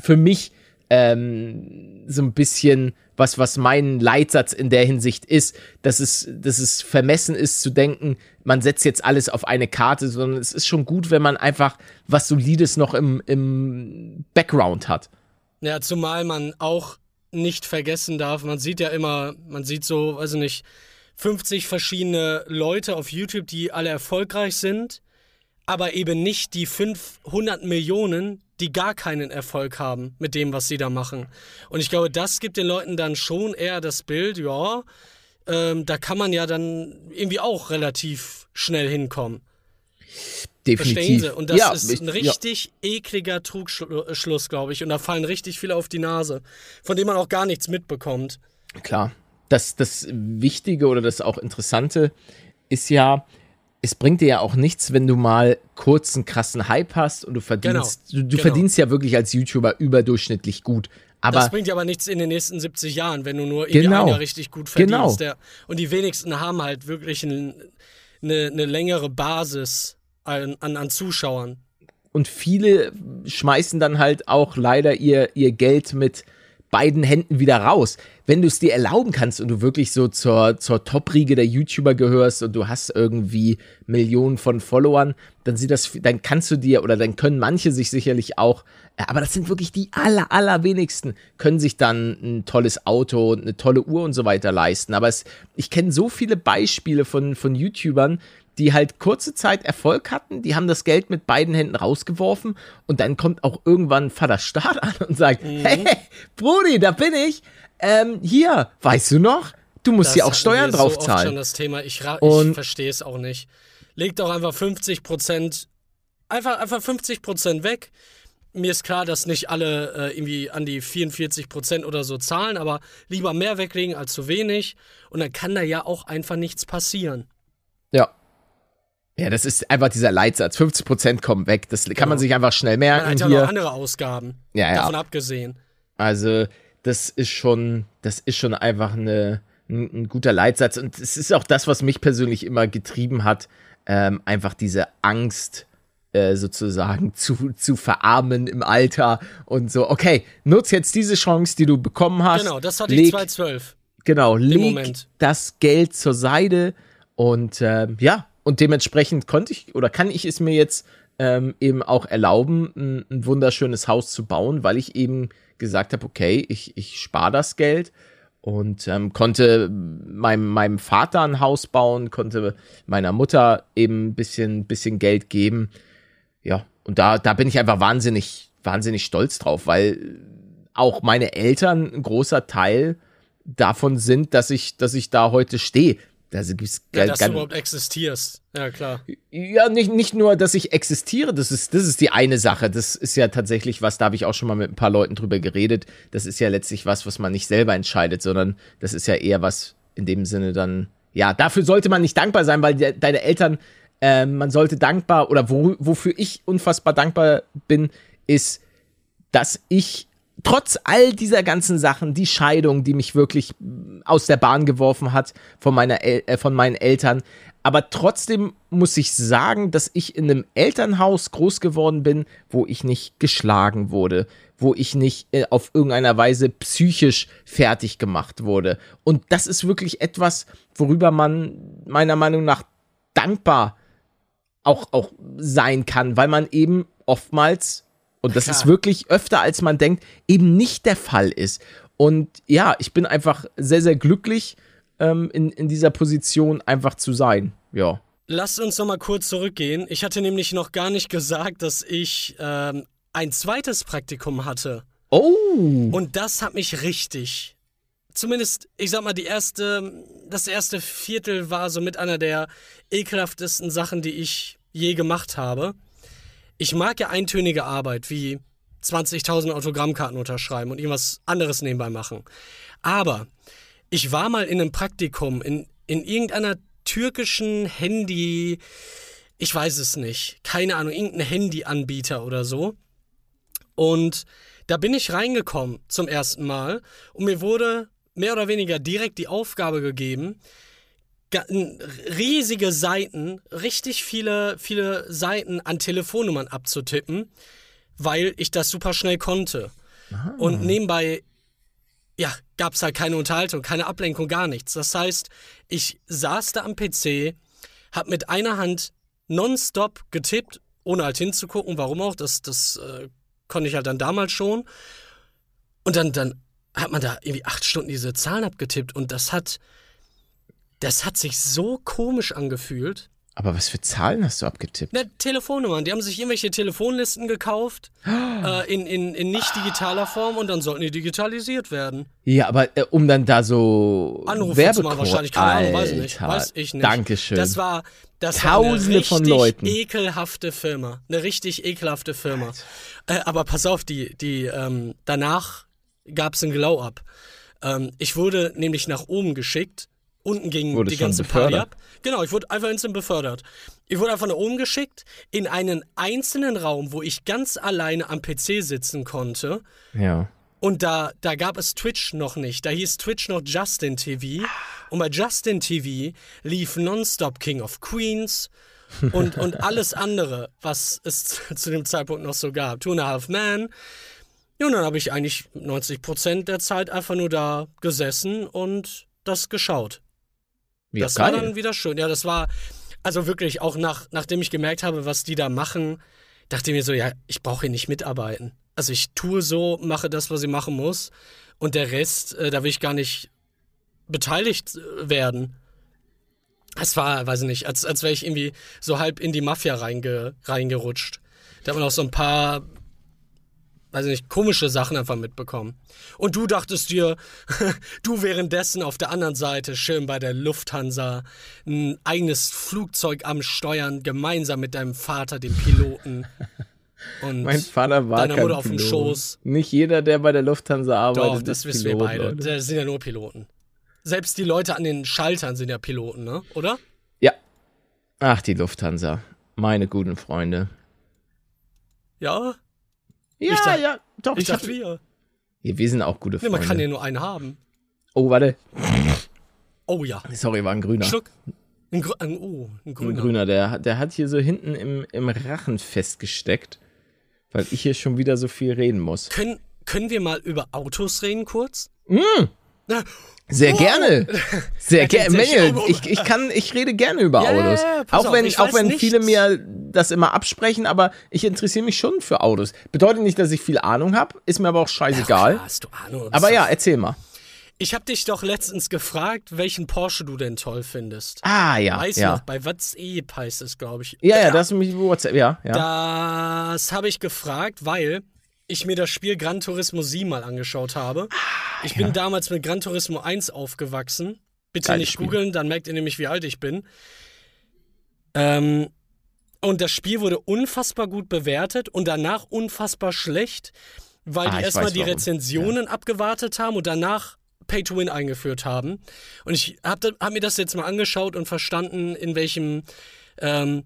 für mich ähm, so ein bisschen was, was mein Leitsatz in der Hinsicht ist, dass es, dass es vermessen ist zu denken, man setzt jetzt alles auf eine Karte, sondern es ist schon gut, wenn man einfach was Solides noch im, im Background hat. Ja, zumal man auch nicht vergessen darf, man sieht ja immer, man sieht so, weiß ich nicht, 50 verschiedene Leute auf YouTube, die alle erfolgreich sind, aber eben nicht die 500 Millionen, die gar keinen Erfolg haben mit dem, was sie da machen. Und ich glaube, das gibt den Leuten dann schon eher das Bild, ja, ähm, da kann man ja dann irgendwie auch relativ schnell hinkommen. Definitiv. Und das ja, ist ein richtig ekliger Trugschluss, glaube ich. Und da fallen richtig viele auf die Nase, von dem man auch gar nichts mitbekommt. Ja, klar. Das, das Wichtige oder das auch Interessante ist ja, es bringt dir ja auch nichts, wenn du mal kurz einen krassen Hype hast und du verdienst, du, du genau. verdienst ja wirklich als YouTuber überdurchschnittlich gut. das Aber bringt ja aber nichts in den nächsten 70 Jahren, wenn du nur irgendwie Genau. einer richtig gut verdienst. Genau. Der, und die wenigsten haben halt wirklich ein, eine, eine längere Basis an, an, an Zuschauern. und viele schmeißen dann halt auch leider ihr, ihr Geld mit beiden Händen wieder raus. Wenn du es dir erlauben kannst und du wirklich so zur, zur Top-Riege der YouTuber gehörst und du hast irgendwie Millionen von Followern, dann sieht das, dann kannst du dir oder dann können manche sich sicherlich auch, äh, aber das sind wirklich die aller, allerwenigsten, können sich dann ein tolles Auto, eine tolle Uhr und so weiter leisten. Aber es, ich kenne so viele Beispiele von, von YouTubern, die halt kurze Zeit Erfolg hatten, die haben das Geld mit beiden Händen rausgeworfen und dann kommt auch irgendwann Vater Staat an und sagt, Mhm. hey, Brudi, da bin ich, ähm, hier, weißt du noch? Du musst Das hier auch Steuern wir so oft draufzahlen. schon das Thema. Ich, ich verstehe es auch nicht. Legt doch einfach 50 Prozent, einfach, einfach 50 Prozent weg. Mir ist klar, dass nicht alle äh, irgendwie an die 44 Prozent oder so zahlen, aber lieber mehr weglegen als zu wenig. Und dann kann da ja auch einfach nichts passieren. Ja. Das ist einfach dieser Leitsatz. 50% kommen weg. Das kann man Genau. sich einfach schnell Man merken hat ja noch hier. andere Ausgaben. Ja, ja. Davon abgesehen. Also, das ist schon, das ist schon einfach eine, ein, ein guter Leitsatz. Und es ist auch das, was mich persönlich immer getrieben hat, ähm, einfach diese Angst äh, sozusagen *laughs* zu, zu verarmen im Alter und so, okay, nutz jetzt diese Chance, die du bekommen hast. Genau, das hatte ich leg, 2012. Genau, leg Moment. das Geld zur Seite und ähm, ja, und dementsprechend konnte ich oder kann ich es mir jetzt ähm, eben auch erlauben, ein, ein wunderschönes Haus zu bauen, weil ich eben gesagt habe, okay, ich, ich spare das Geld und ähm, konnte meinem, meinem Vater ein Haus bauen, konnte meiner Mutter eben ein bisschen, bisschen Geld geben. Ja, und da, da bin ich einfach wahnsinnig, wahnsinnig stolz drauf, weil auch meine Eltern ein großer Teil davon sind, dass ich, dass ich da heute stehe. Also gibt's Ja, dass du überhaupt existierst. Ja, klar. ja, nicht, nicht nur, dass ich existiere, das ist, das ist die eine Sache. Das ist ja tatsächlich was, da habe ich auch schon mal mit ein paar Leuten drüber geredet. Das ist ja letztlich was, was man nicht selber entscheidet, sondern das ist ja eher was in dem Sinne dann, ja, dafür sollte man nicht dankbar sein, weil de deine Eltern, äh, man sollte dankbar oder wo, wofür ich unfassbar dankbar bin, ist, dass ich trotz all dieser ganzen Sachen, die Scheidung, die mich wirklich aus der Bahn geworfen hat von, meiner El äh, von meinen Eltern, aber trotzdem muss ich sagen, dass ich in einem Elternhaus groß geworden bin, wo ich nicht geschlagen wurde, wo ich nicht äh, auf irgendeiner Weise psychisch fertig gemacht wurde. Und das ist wirklich etwas, worüber man meiner Meinung nach dankbar auch, auch sein kann, weil man eben oftmals, und das Klar. ist wirklich öfter als man denkt, eben nicht der Fall ist. Und ja, ich bin einfach sehr, sehr glücklich, ähm, in, in dieser Position einfach zu sein. Ja. Lasst uns noch mal kurz zurückgehen. Ich hatte nämlich noch gar nicht gesagt, dass ich ähm, ein zweites Praktikum hatte. Oh. Und das hat mich richtig. Zumindest, ich sag mal, die erste, das erste Viertel war so mit einer der ekelhaftesten Sachen, die ich je gemacht habe. Ich mag ja eintönige Arbeit, wie 20.000 Autogrammkarten unterschreiben und irgendwas anderes nebenbei machen. Aber ich war mal in einem Praktikum in, in irgendeiner türkischen Handy, ich weiß es nicht, keine Ahnung, irgendein Handyanbieter oder so. Und da bin ich reingekommen zum ersten Mal und mir wurde mehr oder weniger direkt die Aufgabe gegeben, riesige Seiten, richtig viele, viele Seiten an Telefonnummern abzutippen, weil ich das super schnell konnte. Und nebenbei, ja, gab es halt keine Unterhaltung, keine Ablenkung, gar nichts. Das heißt, ich saß da am PC, hab mit einer Hand nonstop getippt, ohne halt hinzugucken, warum auch, das, das äh, konnte ich halt dann damals schon. Und dann, dann hat man da irgendwie acht Stunden diese Zahlen abgetippt und das hat, das hat sich so komisch angefühlt. Aber was für Zahlen hast du abgetippt? Na, Telefonnummern. Die haben sich irgendwelche Telefonlisten gekauft *gasps* äh, in, in, in nicht digitaler Form und dann sollten die digitalisiert werden. Ja, aber äh, um dann da so Anrufe zu Werbecode. machen wahrscheinlich. Keine Ahnung, weiß ich nicht. Weiß ich nicht. Dankeschön. Das war, das Tausende war eine von richtig Leuten. ekelhafte Firma. Eine richtig ekelhafte Firma. Äh, aber pass auf, die, die, ähm, danach gab es ein Glow-Up. Ähm, ich wurde nämlich nach oben geschickt. Unten ging Wurdest die ganze Party ab. Genau, ich wurde einfach instant befördert. Ich wurde einfach nach oben geschickt in einen einzelnen Raum, wo ich ganz alleine am PC sitzen konnte. ja. Und da, da gab es Twitch noch nicht. Da hieß Twitch noch Justin TV. Und bei Justin TV lief nonstop King of Queens *laughs* und, und alles andere, was es *laughs* zu dem Zeitpunkt noch so gab. Two and a Half Man. Ja, und dann habe ich eigentlich 90% der Zeit einfach nur da gesessen und das geschaut. Ja, das war geil. dann wieder schön. Ja, das war, also wirklich, auch nach, nachdem ich gemerkt habe, was die da machen, dachte ich mir so, ja, ich brauche hier nicht mitarbeiten. Also ich tue so, mache das, was ich machen muss. Und der Rest, äh, da will ich gar nicht beteiligt äh, werden. Es war, weiß ich nicht, als, als wäre ich irgendwie so halb in die Mafia reinge, reingerutscht. Da hat man auch so ein paar, weiß ich nicht, komische Sachen einfach mitbekommen. Und du dachtest dir, *laughs* du währenddessen auf der anderen Seite schön bei der Lufthansa ein eigenes Flugzeug am Steuern, gemeinsam mit deinem Vater, dem Piloten. *laughs* Und Mein Vater war deiner kein Mutter auf dem Pilot. Schoß. Nicht jeder, der bei der Lufthansa arbeitet, Doch, das ist wissen Pilot, wir beide. Leute. Das sind ja nur Piloten. Selbst die Leute an den Schaltern sind ja Piloten, ne? Oder? Ja. Ach, die Lufthansa. Meine guten Freunde. Ja? Ja, dachte- ja, doch. Ich dachte wir. ja, wir sind auch gute Nee, Freunde. man kann ja nur einen haben. oh, warte. Oh ja. Sorry, war ein grüner. Schluck. Ein, Gr ein, oh, ein Ein grüner. grüner, der, der hat hier so hinten im, im Rachen festgesteckt, weil ich hier schon wieder so viel reden muss. Können, können wir mal über Autos reden kurz? Sehr Wow. gerne. *laughs* Sehr gerne. Manuel, ich, ich kann, ich rede gerne über Ja, ja, Autos. ja, auch auf, wenn, ich auch wenn nichts. viele mir das immer absprechen, aber ich interessiere mich schon für Autos. Bedeutet nicht, dass ich viel Ahnung habe, ist mir aber auch scheißegal. Klar, hast du Ahnung. aber ja, erzähl mal. Ich habe dich doch letztens gefragt, welchen Porsche du denn toll findest. Ah, ja. Weiß ja. noch, bei WhatsApp heißt es, glaube ich. Ja, ja, das ist mich WhatsApp, ja, ja. Das habe ich gefragt, weil ich mir das Spiel Gran Turismo 7 mal angeschaut habe. Ah, Ich bin damals mit Gran Turismo 1 aufgewachsen. Bitte Geiles nicht Spiel. googeln, dann merkt ihr nämlich, wie alt ich bin. Ähm, und das Spiel wurde unfassbar gut bewertet und danach unfassbar schlecht, weil Ah, die erstmal die warum. Rezensionen abgewartet haben und danach Pay to Win eingeführt haben. Und ich habe hab mir das jetzt mal angeschaut und verstanden, in welchem, ähm,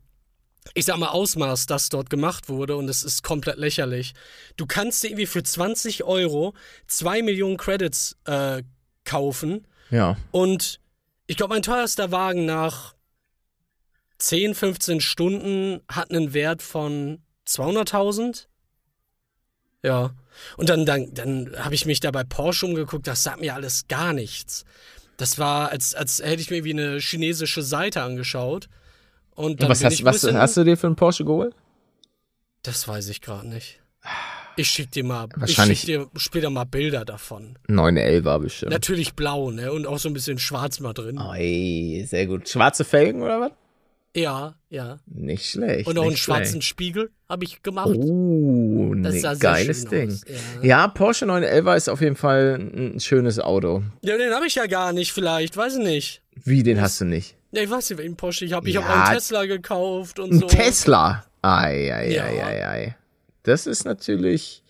ich sag mal, Ausmaß das dort gemacht wurde. Und es ist komplett lächerlich. Du kannst dir irgendwie für 20 Euro 2 Millionen Credits äh, kaufen. Ja. Und ich glaube, mein teuerster Wagen nach 10, 15 Stunden hat einen Wert von 200.000. Ja. Und dann, dann, dann habe ich mich da bei Porsche umgeguckt, das sagt mir alles gar nichts. Das war, als, als hätte ich mir wie eine chinesische Seite angeschaut. Und dann was hast, was hast du dir für einen Porsche geholt? Das weiß ich gerade nicht. Ich schick dir mal, Wahrscheinlich- ich schick dir später mal Bilder davon. 911 war bestimmt. Natürlich blau, ne? Und auch so ein bisschen schwarz mal drin. Oi, sehr gut. Schwarze Felgen oder was? Ja, ja. Nicht schlecht. Und auch einen schwarzen schlecht. Spiegel habe ich gemacht. Oh, Das ne, geiles Ding. ja. Ja. Porsche 911 ist auf jeden Fall ein schönes Auto. Ja, den habe ich ja gar nicht, vielleicht, weiß ich nicht. Wie, den hast du nicht? Ja, ich weiß nicht, welchen Porsche ich habe. Ich habe Ja. auch einen Tesla gekauft und Ein so. Tesla. Ei, ei, Ja. ei, ei, ei. Das ist natürlich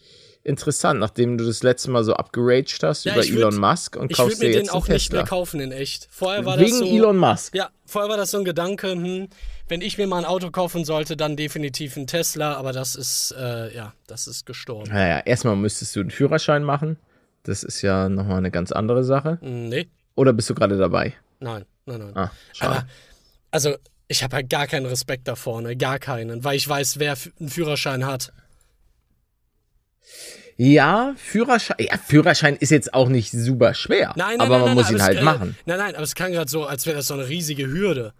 interessant, nachdem du das letzte Mal so abgeraged hast Ja, über ich würd- Elon Musk und Ich kaufst würde dir mir jetzt den einen auch nicht mehr kaufen in echt. Vorher war das Wegen so. Elon Musk. Ja, vorher war das so ein Gedanke, hm, wenn ich mir mal ein Auto kaufen sollte, dann definitiv ein Tesla, aber das ist, äh, ja, das ist gestorben. Naja, erstmal müsstest du einen Führerschein machen. Das ist ja nochmal eine ganz andere Sache. Hm, Nee, Oder bist du gerade dabei? nein, nein, nein. Ah, aber, also, ich habe halt gar keinen Respekt davor, ne? Gar keinen, weil ich weiß, wer einen Führerschein hat. Ja, Führerschein. Ja, Führerschein ist jetzt auch nicht super schwer. Nein, nein, aber nein, man muss ihn halt äh, machen. Nein, nein, aber es klang gerade so, als wäre das so eine riesige Hürde.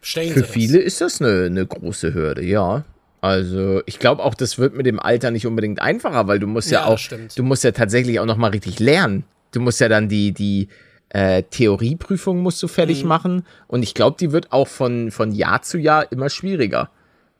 Stellen Sie Für viele ist das eine, eine große Hürde, ja. Also ich glaube auch, das wird mit dem Alter nicht unbedingt einfacher, weil du musst ja, Ja, auch, du musst ja tatsächlich auch noch mal richtig lernen. Du musst ja dann die die äh, Theorieprüfung musst du fertig Mhm. machen. Und ich glaube, die wird auch von, von Jahr zu Jahr immer schwieriger.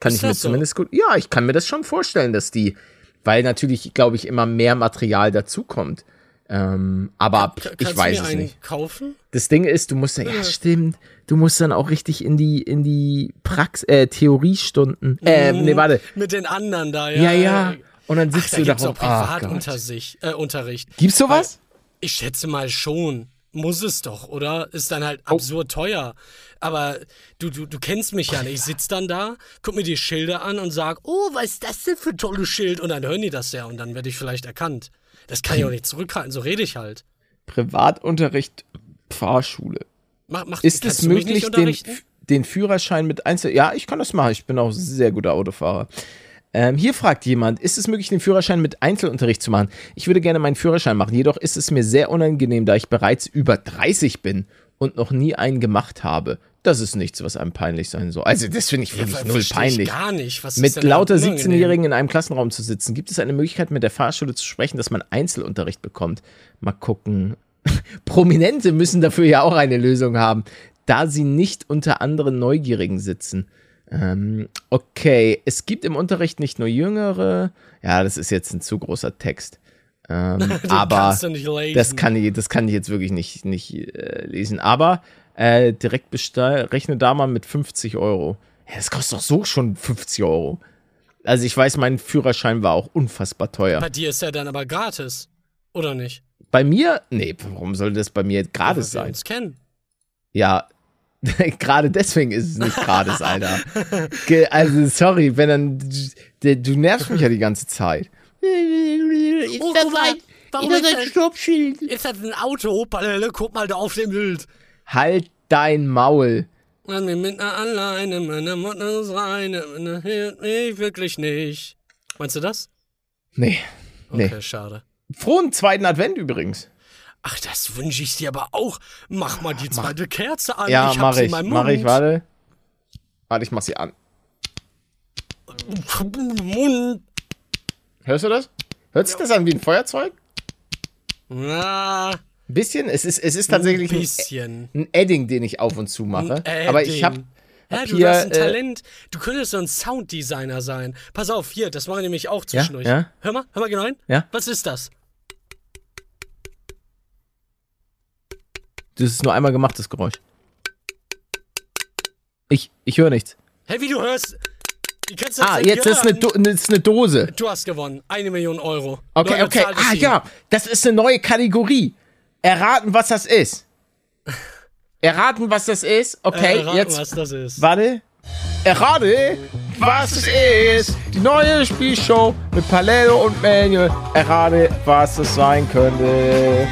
Kann Ist ich mir so? zumindest gut. Ja, ich kann mir das schon vorstellen, dass die, weil natürlich, glaube ich, immer mehr Material dazukommt. Ähm, aber Ka- ich weiß du mir es einen nicht. kaufen? Das Ding ist, du musst ja, ja stimmt, du musst dann auch richtig in die, in die Prax, äh, Theoriestunden. Äh, nee, warte. Mit den anderen da, Ja, ja. ja. Und dann Ach, sitzt da du da gibt's rum. auch Ah, Gott. Privatunterricht. äh, Unterricht. Gibt's sowas? Ich schätze mal schon. Muss es doch, oder? Ist dann halt Oh. absurd teuer. Aber du, du, du kennst mich ja nicht. Ich sitz dann da, guck mir die Schilder an und sag, oh, was ist das denn für ein tolles Schild? Und dann hören die das ja und dann werde ich vielleicht erkannt. Das kann ich auch nicht zurückhalten, so rede ich halt. Privatunterricht, Fahrschule. Mach, mach, Ist es möglich, den, den Führerschein mit Einzel... Ja, ich kann das machen. Ich bin auch sehr guter Autofahrer. Ähm, hier fragt jemand, ist es möglich, den Führerschein mit Einzelunterricht zu machen? Ich würde gerne meinen Führerschein machen, jedoch ist es mir sehr unangenehm, da ich bereits über 30 bin und noch nie einen gemacht habe. Das ist nichts, was einem peinlich sein soll. Also, das finde ich wirklich Ver- null versteh ich peinlich. Gar nicht. Was Mit lauter daran unangenehm? 17-Jährigen in einem Klassenraum zu sitzen, gibt es eine Möglichkeit, mit der Fahrschule zu sprechen, dass man Einzelunterricht bekommt? Mal gucken. *laughs* Prominente müssen dafür ja auch eine Lösung haben, da sie nicht unter anderen Neugierigen sitzen. Ähm, okay, es gibt im Unterricht nicht nur Jüngere. Ja, das ist jetzt ein zu großer Text. Ähm, *laughs* aber das kann ich, das kann ich jetzt wirklich nicht, nicht äh, lesen. Aber äh, direkt bestell, rechne da mal mit 50 Euro. Ja, das kostet doch so schon 50 Euro. Also ich weiß, mein Führerschein war auch unfassbar teuer. Bei dir ist er dann aber gratis. Oder nicht? Bei mir, nee, warum soll das bei mir gratis Weil wir sein? uns kennen. Ja, *laughs* gerade deswegen ist es nicht gratis, Alter. Ge- Also sorry, wenn dann, du, du nervst mich ja die ganze Zeit. Ist das ein, warum ist das ein Stoppschild? Ist das ein Auto? Palle, guck mal da auf dem Bild. Halt dein Maul. An mir mit einer alleine, meine Mutter ist reine, meine hilft mich wirklich nicht. Meinst du das? Nee, nee. Okay, schade. Frohen zweiten Advent übrigens. Ach, das wünsche ich dir aber auch. Mach mal die zweite Kerze an. Ja, ich hab mach ich. Mach ich, warte. Warte, ich mach sie an. Mund. Hörst du das? Hört sich das an wie ein Feuerzeug? Na, Ein bisschen. Es ist, es ist tatsächlich ein bisschen. ein Edding, den ich auf und zu mache. Aber ich habe Edding. Ja, hab du hier, hast ein äh, Talent. Du könntest so ein Sounddesigner sein. Pass auf, hier, das mache ich nämlich auch zwischendurch. ja. Hör mal, hör mal genau hin. Ja. Was ist das? Das ist nur einmal gemacht, das Geräusch. Ich, ich höre nichts. Hey, wie du hörst. Wie kannst du das Ah, jetzt ist eine, das ist eine Dose. Du hast gewonnen. Eine Million Euro. Okay, Leute, okay. Ah, ja. Das ist eine neue Kategorie. Erraten, was das ist. Erraten, was das ist. Okay, Äh, raten, jetzt. was das ist. Warte. Errate, was es ist. Die neue Spielshow mit Palero und Manuel. Errate, was es sein könnte.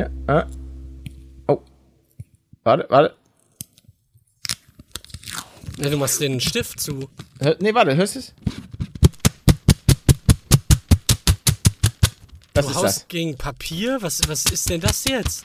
Hier, ah. Oh. Warte, warte. Ja, du machst den Stift zu. Hör, nee, warte, hörst du es? Was du ist haust das? gegen Papier? Was, was ist denn das jetzt?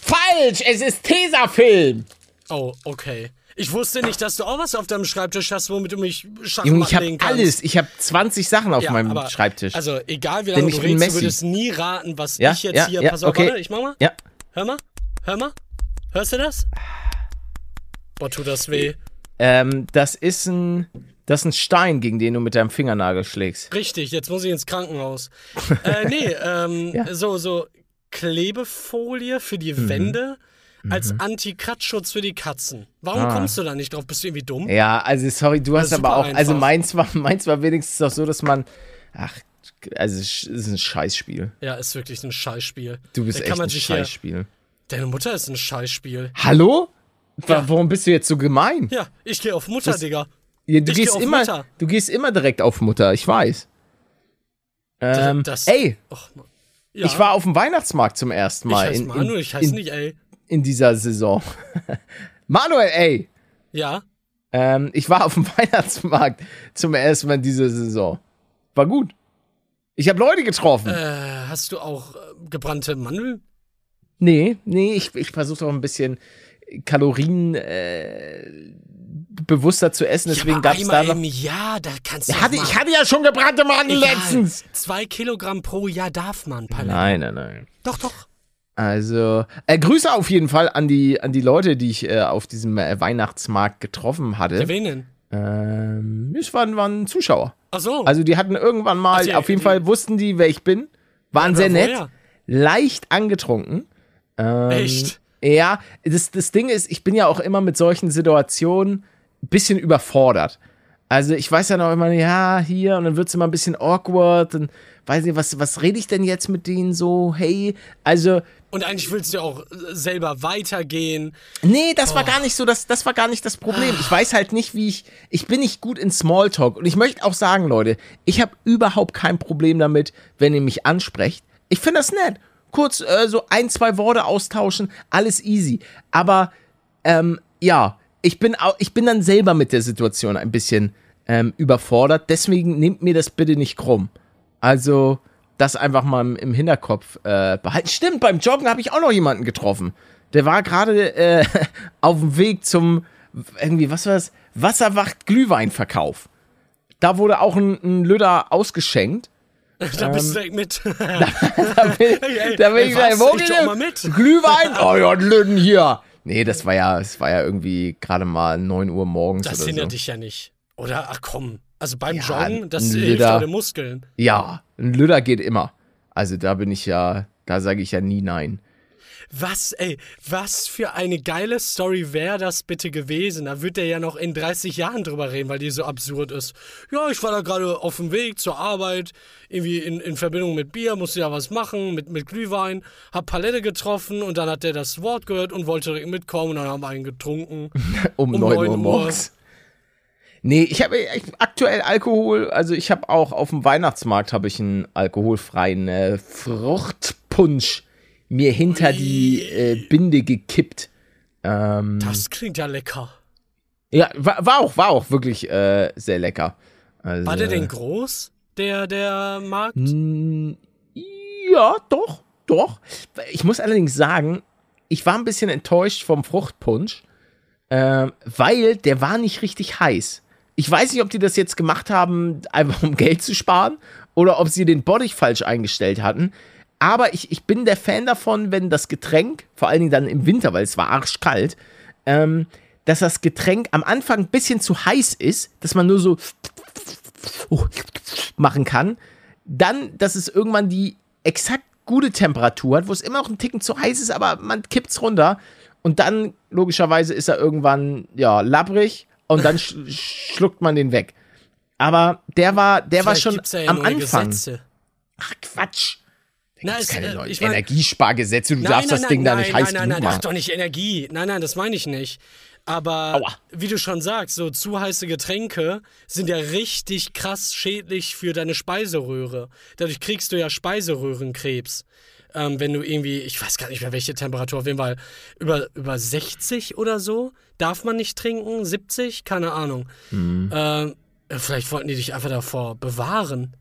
Falsch! Es ist Tesafilm! Oh, okay. Ich wusste nicht, dass du auch was auf deinem Schreibtisch hast, womit du mich Schachmatt Junge, ich habe alles. Ich habe 20 Sachen auf Ja, meinem aber- Schreibtisch. Also, egal wie lange ich du redest, Messi. du würdest nie raten, was Ja, ich jetzt ja, hier. ja, Pass auf, okay. warte, ich mach mal. ja. Hör mal. Hör mal. Hörst du das? Boah, tut das weh. Ähm, das ist ein. Das ist ein Stein, gegen den du mit deinem Fingernagel schlägst. Richtig, jetzt muss ich ins Krankenhaus. *laughs* äh, nee, ähm, so, so Klebefolie für die Mhm. Wände als Anti-Kratzschutz für die Katzen. Warum Ah. kommst du da nicht drauf? Bist du irgendwie dumm? Ja, also sorry, du hast aber auch. Also einfach. meins war, *laughs* meins war wenigstens auch so, dass man. Ach, also es ist ein Scheißspiel. Ja, ist wirklich ein Scheißspiel. Du bist Da echt ein sich hier, Scheißspiel. Deine Mutter ist ein Scheißspiel. Hallo? Ja. Warum bist du jetzt so gemein? Ja, ich gehe auf Mutter, Das- Digga. Ja, du Ich geh gehst auf immer, Mutter. du gehst immer direkt auf Mutter, ich weiß. Ähm, das- ey, Och, Mann. ja, ich war auf dem Weihnachtsmarkt zum ersten ich Mal heiße in, Manuel, in, ich heiße nicht, ey. In dieser Saison. *laughs* Manuel, ey, Ja, ähm, ich war auf dem *laughs* Weihnachtsmarkt zum ersten Mal in dieser Saison. War gut. Ich habe Leute getroffen. äh, hast du auch äh, gebrannte Mandeln? Nee, nee, ich, ich versuche auch ein bisschen Kalorien äh, bewusster zu essen, deswegen ja, gab es da noch. im Jahr, da kannst du Ja, hatte, ich hatte ja schon gebrannte Mandeln letztens. Zwei Kilogramm pro Jahr darf man, Palette. Nein, nein, nein. Doch, doch. Also, äh, Grüße auf jeden Fall an die, an die Leute, die ich äh, auf diesem äh, Weihnachtsmarkt getroffen hatte. Wen denn? Ähm, es waren, waren Zuschauer. Ach so. Also die hatten irgendwann mal, Ach, die- auf jeden die- Fall wussten die, wer ich bin. Waren Ja, sehr nett. woher? Leicht angetrunken. Ähm, Echt? Ja, das, das Ding ist, ich bin ja auch immer mit solchen Situationen ein bisschen überfordert. Also ich weiß ja noch immer, ja, hier, und dann wird's immer ein bisschen awkward und weiß nicht, was, was rede ich denn jetzt mit denen so? Hey, also, Und eigentlich willst du auch selber weitergehen. Nee, das war gar nicht so, das, das war gar nicht das Problem. Ich weiß halt nicht, wie ich, ich bin nicht gut in Smalltalk. Und ich möchte auch sagen, Leute, ich habe überhaupt kein Problem damit, wenn ihr mich ansprecht. Ich finde das nett. Kurz äh, so ein, zwei Worte austauschen, alles easy. Aber, ähm, ja, ich bin, auch, ich bin dann selber mit der Situation ein bisschen ähm, überfordert. Deswegen nehmt mir das bitte nicht krumm. Also, das einfach mal im, Hinterkopf äh, behalten. Stimmt, beim Joggen habe ich auch noch jemanden getroffen. Der war gerade äh, *laughs* auf dem Weg zum, irgendwie, was war das? Wasserwacht-Glühweinverkauf. Da wurde auch ein, ein Lüder ausgeschenkt. Da bist du direkt mit. *laughs* Da bin, *laughs* da bin ich gleich, wo geht mal mit. Glühwein? Oh ja, Lüden hier. Nee, das war ja, es war ja irgendwie gerade mal 9 Uhr morgens Das hindert so. dich ja nicht. Oder? Ach komm. Also beim Ja, Joggen, das hilft Liter. deine Muskeln. Ja, ein Lüder geht immer. Also da bin ich ja, da sage ich ja nie nein. Was, ey, was für eine geile Story wäre das bitte gewesen? Da wird der ja noch in 30 Jahren drüber reden, weil die so absurd ist. Ja, ich war da gerade auf dem Weg zur Arbeit, irgendwie in, in Verbindung mit Bier, musste ja was machen, mit, mit Glühwein, hab Palette getroffen und dann hat der das Wort gehört und wollte direkt mitkommen und dann haben wir einen getrunken. *laughs* Um, Um 9 9 Uhr Uhr. morgens. Nee, ich habe aktuell Alkohol, also ich habe auch auf dem Weihnachtsmarkt habe ich einen alkoholfreien äh, Fruchtpunsch mir hinter die äh, Binde gekippt. Ähm, Das klingt ja lecker. ja, war, war auch, war auch wirklich äh, sehr lecker. Also, War der denn groß, der, der Markt? Ja, doch, doch. Ich muss allerdings sagen, ich war ein bisschen enttäuscht vom Fruchtpunsch, ähm, weil der war nicht richtig heiß. Ich weiß nicht, ob die das jetzt gemacht haben, einfach um Geld zu sparen, oder ob sie den Bottich falsch eingestellt hatten. Aber ich, ich bin der Fan davon, wenn das Getränk, vor allen Dingen dann im Winter, weil es war arschkalt, ähm, dass das Getränk am Anfang ein bisschen zu heiß ist, dass man nur so machen kann. Dann, dass es irgendwann die exakt gute Temperatur hat, wo es immer noch ein Ticken zu heiß ist, aber man kippt's runter. Und dann, logischerweise, ist er irgendwann, ja, labbrig und dann sch schluckt man den weg. Aber der war, der war Vielleicht schon gibt's da ja am Anfang. Gesetze. Ach, Quatsch. Na, Gibt's es, keine äh, neuen ich mein- Energiespargesetze, du Nein, darfst nein, das Ding nein, da nicht nein, heiß nein, nein, nein, ach machen. doch nicht Energie. Nein, nein, das meine ich nicht. Aber Aua. wie du schon sagst, so zu heiße Getränke sind ja richtig krass schädlich für deine Speiseröhre. Dadurch kriegst du ja Speiseröhrenkrebs. Ähm, wenn du irgendwie, ich weiß gar nicht mehr welche Temperatur, auf jeden Fall über, über 60 oder so darf man nicht trinken, 70, keine Ahnung. Mhm. Ähm, vielleicht wollten die dich einfach davor bewahren.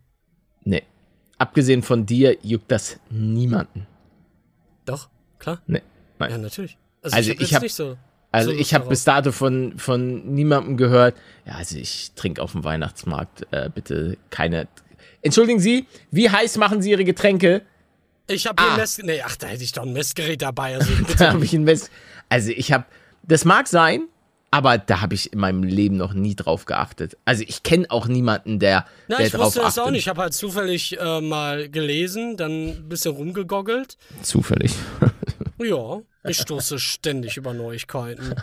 Nee. Abgesehen von dir juckt das niemanden. Doch, klar. Nee. Nein. Ja, natürlich. Also ich hab ich jetzt hab- so. Also so ich habe bis dato von, von niemandem gehört, ja, also ich trinke auf dem Weihnachtsmarkt äh, bitte keine. Entschuldigen Sie, wie heiß machen Sie Ihre Getränke? Ich habe hier Ah. ein Mess... Nee, ach, da hätte ich doch ein Messgerät dabei. Also *laughs* Da habe ich ein Mess. Also ich habe, das mag sein, aber da habe ich in meinem Leben noch nie drauf geachtet. Also ich kenne auch niemanden, der, Na, der ich drauf wusste das achtet. auch nicht. Ich habe halt zufällig äh, mal gelesen, dann ein bisschen rumgegoggelt. Zufällig. *laughs* Ja, ich stoße ständig über Neuigkeiten.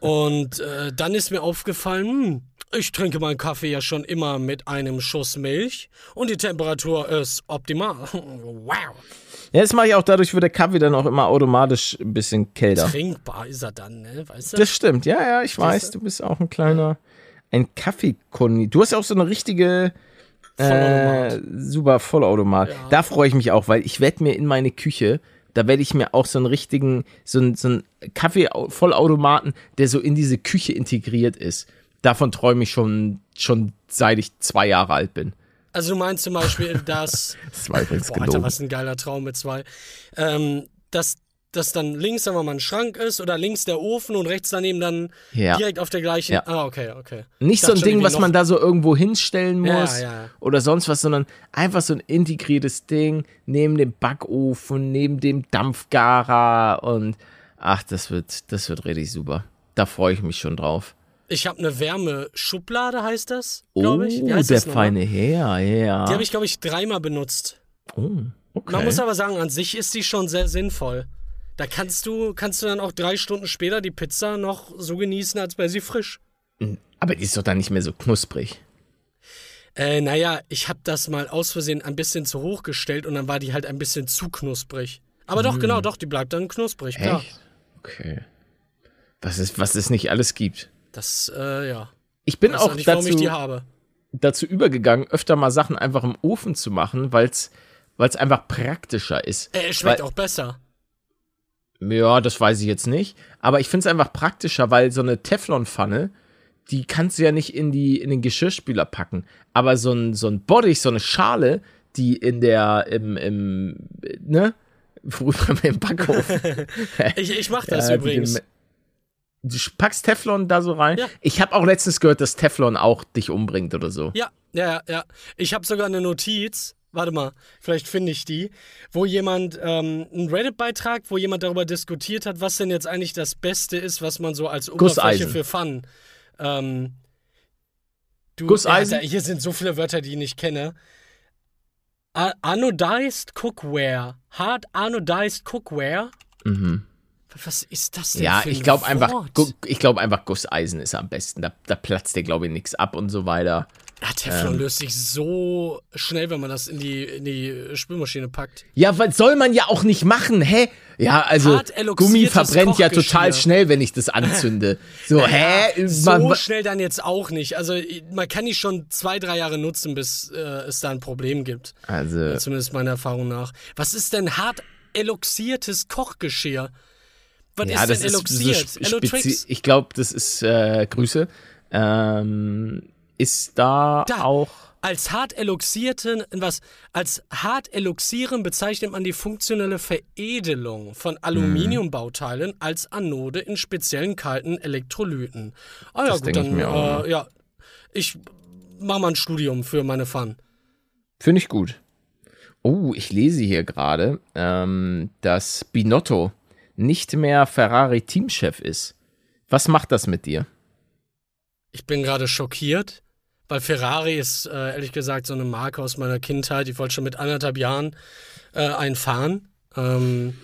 Und äh, dann ist mir aufgefallen, hm, ich trinke meinen Kaffee ja schon immer mit einem Schuss Milch und die Temperatur ist optimal. *laughs* Wow. Ja, das mache ich auch, dadurch wird der Kaffee dann auch immer automatisch ein bisschen kälter. Trinkbar ist er dann, ne? Weißt du? Das stimmt, ja, ja, ich weiß, du bist auch ein kleiner, ein Kaffeekunde. Du hast ja auch so eine richtige, äh, super Vollautomat. Ja. Da freue ich mich auch, weil ich werde mir in meine Küche, da werde ich mir auch so einen richtigen, so einen, so einen Kaffee-Vollautomaten, der so in diese Küche integriert ist. Davon träume ich schon, schon seit ich zwei Jahre alt bin. Also du meinst zum Beispiel, *laughs* dass Das war übrigens Boah, Alter, was ein geiler Traum mit zwei. Ähm, dass dass dann links wir mal ein Schrank ist oder links der Ofen und rechts daneben dann Ja. direkt auf der gleichen. Ja. Ah, okay, okay. Nicht Ich so ein Ding, was man da so irgendwo hinstellen muss ja. oder sonst was, sondern einfach so ein integriertes Ding neben dem Backofen, neben dem Dampfgarer und ach, das wird, das wird richtig super. Da freue ich mich schon drauf. Ich habe eine Wärmeschublade, heißt das, glaube ich. Oh, der feine Herr, ja. Die habe ich, glaube ich, dreimal benutzt. oh, okay. Man muss aber sagen, an sich ist die schon sehr sinnvoll. Da kannst du, kannst du dann auch drei Stunden später die Pizza noch so genießen, als wäre sie frisch. aber die ist doch dann nicht mehr so knusprig. Äh, naja, ich habe das mal aus Versehen ein bisschen zu hoch gestellt und dann war die halt ein bisschen zu knusprig. Aber doch, genau, doch, die bleibt dann knusprig, klar. Echt? Okay. Was es, was es nicht alles gibt. Das, äh, ja. Ich bin auch nicht, dazu, dazu übergegangen, öfter mal Sachen einfach im Ofen zu machen, weil es einfach praktischer ist. Äh, es schmeckt Weil- auch besser. Ja, das weiß ich jetzt nicht. Aber ich finde es einfach praktischer, weil so eine Teflonpfanne, die kannst du ja nicht in, die, in den Geschirrspüler packen. Aber so ein, so ein Bottich, so eine Schale, die in der, im, im, ne? *laughs* Früher *laughs* im Backofen. *laughs* Ich, ich mach das Ja, übrigens. Du packst Teflon da so rein. Ja. Ich habe auch letztens gehört, dass Teflon auch dich umbringt oder so. Ja, ja, ja. Ich habe sogar eine Notiz, warte mal, vielleicht finde ich die, wo jemand, ähm, ein Reddit-Beitrag, wo jemand darüber diskutiert hat, was denn jetzt eigentlich das Beste ist, was man so als Oberfläche Gusseisen. für Fun. Ähm, du, Gusseisen? Da- hier sind so viele Wörter, die ich nicht kenne. Anodized Cookware. Hard anodized Cookware. Mhm. Was ist das denn Ja, ich glaube einfach, ich glaube einfach, Gusseisen ist am besten. Da, da platzt dir, glaube ich, nichts ab und so weiter. Ja, Ähm. Teflon löst sich so schnell, wenn man das in die, in die Spülmaschine packt. Ja, was soll man ja auch nicht machen, hä? Ja, also Gummi verbrennt ja total schnell, wenn ich das anzünde. *laughs* So, hä? So Man- schnell dann jetzt auch nicht. Also man kann die schon zwei, drei Jahre nutzen, bis äh, es da ein Problem gibt. also, Zumindest meiner Erfahrung nach. Was ist denn hart eloxiertes Kochgeschirr? Was ja, ist das denn ist so eloxiert? Elotrix? Ich glaube, das ist äh, Grüße. Ähm, ist da, Da. auch Als hart eloxierten, was? Als hart eloxieren bezeichnet man die funktionelle Veredelung von Aluminiumbauteilen als Anode in speziellen kalten Elektrolyten. Ah ja, Das gut, ich dann mir auch, äh, ja, ich mache mal ein Studium für meine Fun. Finde ich gut. Oh, ich lese hier gerade, ähm, dass Binotto nicht mehr Ferrari-Teamchef ist. Was macht das mit dir? Ich bin gerade schockiert, weil Ferrari ist äh, ehrlich gesagt so eine Marke aus meiner Kindheit. Ich wollte schon mit anderthalb Jahren äh, einen fahren. Ähm,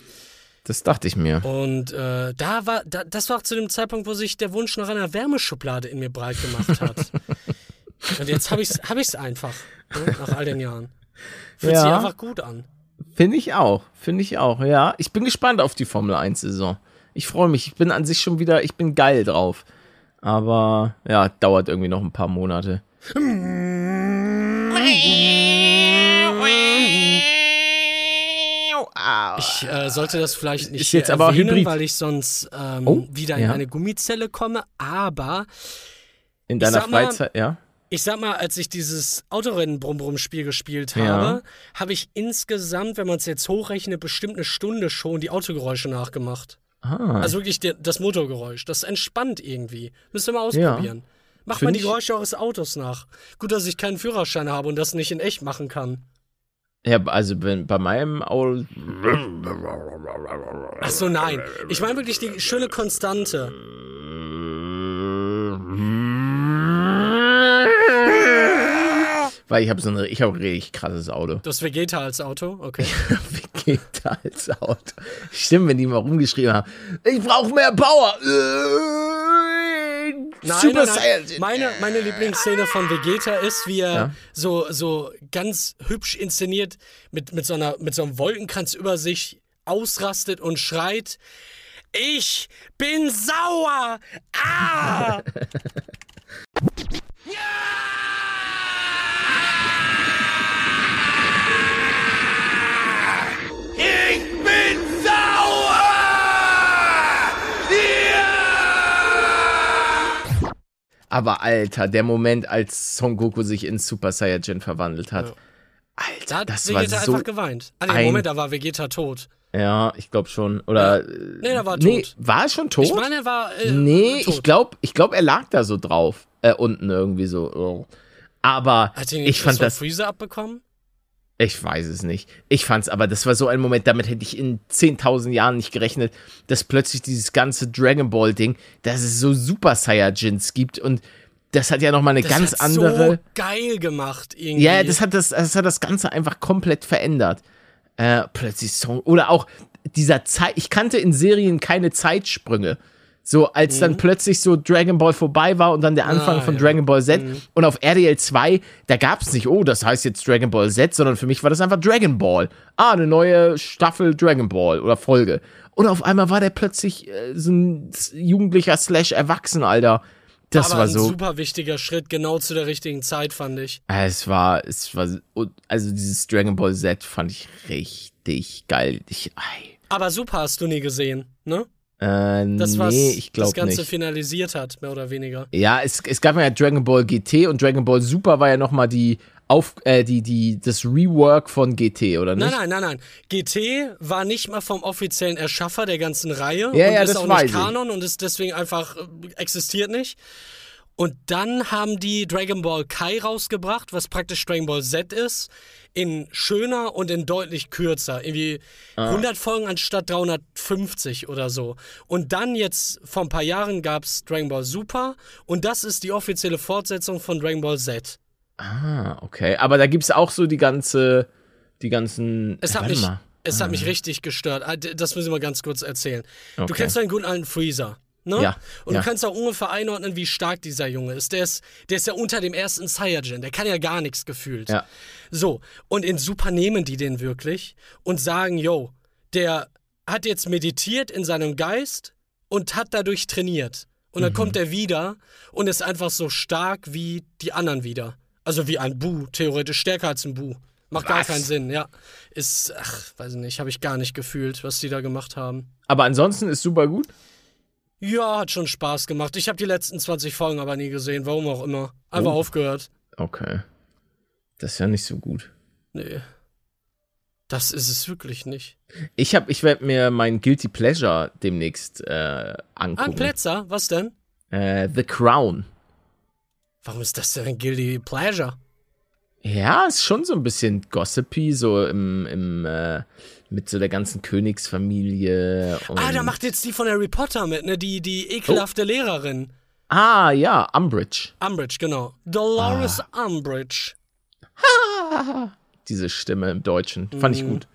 Das dachte ich mir. und äh, da war, da, das war auch zu dem Zeitpunkt, wo sich der Wunsch nach einer Wärmeschublade in mir breit gemacht hat. *laughs* und jetzt habe ich es hab ich's einfach, ne, nach all den Jahren. Fühlt Ja. sich einfach gut an. Finde ich auch. Finde ich auch, ja. Ich bin gespannt auf die Formel 1-Saison. Ich freue mich. Ich bin an sich schon wieder, ich bin geil drauf. Aber ja, dauert irgendwie noch ein paar Monate. Ich äh, sollte das vielleicht nicht Ist jetzt hier aber erwähnen, Hybrid. weil ich sonst ähm, Oh, wieder in ja. eine Gummizelle komme, aber In deiner mal- Freizeit, ja? Ich sag mal, als ich dieses Autorennen-Brumm-Brumm-Spiel gespielt Ja. habe, habe ich insgesamt, wenn man es jetzt hochrechnet, bestimmt eine Stunde schon die Autogeräusche nachgemacht. Ah, Also wirklich der, das Motorgeräusch. Das entspannt irgendwie. Müsst ihr mal ausprobieren. Macht Find mal die Geräusche eures Autos nach. Gut, dass ich keinen Führerschein habe und das nicht in echt machen kann. ja, also wenn, bei meinem Auto. Ach so, nein. Ich meine wirklich die schöne Konstante. *laughs* Weil ich habe so ein, ich habe ein richtig krasses Auto. Das Vegeta als Auto? Okay. *laughs* Da als Auto? Stimmt, wenn die mal rumgeschrieben haben, ich brauche mehr Power. Nein, Super nein, nein. Saiyan. Meine, meine Lieblingsszene von Vegeta ist, wie er Ja. so, so ganz hübsch inszeniert mit, mit, so einer, mit so einem Wolkenkranz über sich ausrastet und schreit: Ich bin sauer! Ah! *laughs* *laughs* Aber Alter, der Moment, als Son Goku sich in Super Saiyajin verwandelt hat. Ja. Da Alter, hat das war Vegeta so. einfach geweint. Ah, nee, ein- Moment, da war Vegeta tot. Ja, ich glaube schon. Oder. Ja. Nee, er war tot. Nee, war er schon tot? Ich meine, er war. Äh, nee, tot. ich glaube, ich glaub, er lag da so drauf. Äh, unten irgendwie so. Oh. Aber Hat ihn ich fand das. Freezer abbekommen? Ich weiß es nicht. Ich fand's aber, das war so ein Moment, damit hätte ich in 10.000 Jahren nicht gerechnet, dass plötzlich dieses ganze Dragon Ball Ding, dass es so Super Saiyajins gibt und das hat ja nochmal eine das ganz hat andere. So geil gemacht irgendwie. Ja, das hat das, das hat das Ganze einfach komplett verändert. Äh, plötzlich Song oder auch dieser Zeit. Ich kannte in Serien keine Zeitsprünge. So, als mhm. dann plötzlich so Dragon Ball vorbei war und dann der Anfang ah, von ja. Dragon Ball Z. Mhm. Und auf RDL 2, da gab es nicht, oh, das heißt jetzt Dragon Ball Z, sondern für mich war das einfach Dragon Ball. Ah, eine neue Staffel Dragon Ball oder Folge. Und auf einmal war der plötzlich äh, so ein jugendlicher Slash Erwachsen, Alter. Das Aber war so. ein super wichtiger Schritt, genau zu der richtigen Zeit, fand ich. Es war, es war, also dieses Dragon Ball Z fand ich richtig geil. Ich, ei. Aber super hast du nie gesehen, ne? Äh, das, was nee, ich das Ganze nicht. finalisiert hat, mehr oder weniger. Ja, es, es gab ja Dragon Ball GT und Dragon Ball Super war ja nochmal die auf äh, die die das Rework von GT oder nicht? Nein, nein, nein, nein. GT war nicht mal vom offiziellen Erschaffer der ganzen Reihe ja, und ja, ist das auch nicht Kanon und ist deswegen einfach äh, existiert nicht. Und dann haben die Dragon Ball Kai rausgebracht, was praktisch Dragon Ball Z ist, in schöner und in deutlich kürzer. Irgendwie ah. 100 Folgen anstatt 350 oder so. Und dann jetzt, vor ein paar Jahren gab es Dragon Ball Super und das ist die offizielle Fortsetzung von Dragon Ball Z. Ah, okay. Aber da gibt es auch so die ganze, die ganzen. Es hat mich, es hat mich ah. richtig gestört. Ah, das müssen wir ganz kurz erzählen. Okay. Du kennst einen guten alten Freezer. Ne? Ja, und ja. du kannst auch ungefähr einordnen, wie stark dieser Junge ist. Der ist, der ist ja unter dem ersten Saiyajin. Der kann ja gar nichts gefühlt. Ja. So, und in Super nehmen die den wirklich und sagen, yo, der hat jetzt meditiert in seinem Geist und hat dadurch trainiert. Und dann mhm. kommt er wieder und ist einfach so stark wie die anderen wieder. Also wie ein Bu, theoretisch stärker als ein Bu. Macht was? gar keinen Sinn, ja. Ist, ach, weiß nicht, habe ich gar nicht gefühlt, was die da gemacht haben. Aber ansonsten ist super gut. Ja, hat schon Spaß gemacht. Ich habe die letzten 20 Folgen aber nie gesehen, warum auch immer. Einfach oh. aufgehört. Okay. Das ist ja nicht so gut. Nee. Das ist es wirklich nicht. Ich hab, ich werde mir mein Guilty Pleasure demnächst äh, angucken. Ein Plätzer? Was denn? Äh, The Crown. Warum ist das denn ein Guilty Pleasure? Ja, ist schon so ein bisschen gossipy, so im, im äh, mit so der ganzen Königsfamilie. ah, da macht jetzt die von Harry Potter mit, ne? Die, die ekelhafte oh. Lehrerin. Ah, ja, Umbridge. Umbridge, genau. Dolores ah. Umbridge. *laughs* Diese Stimme im Deutschen. Fand ich mhm. gut.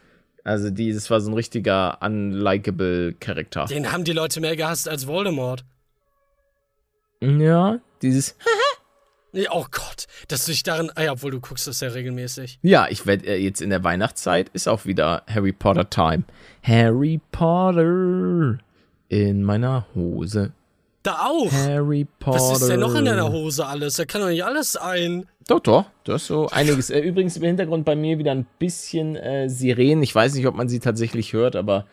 Also, dieses war so ein richtiger unlikable Charakter. Den haben die Leute mehr gehasst als Voldemort. Ja, dieses *laughs* Oh Gott, dass du dich darin. Ah ja, obwohl du guckst das ja regelmäßig. Ja, ich werde äh, jetzt in der Weihnachtszeit ist auch wieder Harry Potter Time. Harry Potter in meiner Hose. Da auch. Harry Potter. Was ist denn noch in deiner Hose alles? Da kann doch nicht alles sein. Doch, doch. Du hast so einiges. Äh, übrigens im Hintergrund bei mir wieder ein bisschen äh, Sirenen. Ich weiß nicht, ob man sie tatsächlich hört, aber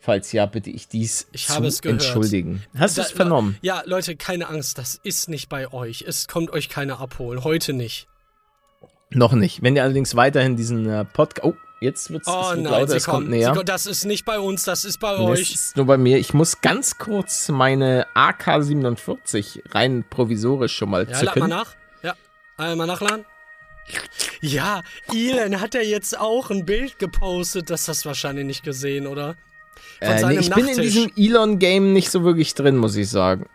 Falls ja, bitte ich dies ich zu es gehört. entschuldigen. Hast du es vernommen? Ja, Leute, keine Angst, das ist nicht bei euch. Es kommt euch keiner abholen. Heute nicht. Noch nicht. Wenn ihr allerdings weiterhin diesen äh, Podcast. Oh, jetzt wird's, oh, es wird nein, lauter, es kommt, näher. Kommt, das ist nicht bei uns, das ist bei das euch. Das ist nur bei mir. Ich muss ganz kurz meine AK-47 rein provisorisch schon mal ja, zücken. Lad mal nach. Ja, einmal nachladen. Ja, Elon hat ja jetzt auch ein Bild gepostet. Das hast du wahrscheinlich nicht gesehen, oder? Äh, nee, ich Nachttisch. bin in diesem Elon-Game nicht so wirklich drin, muss ich sagen.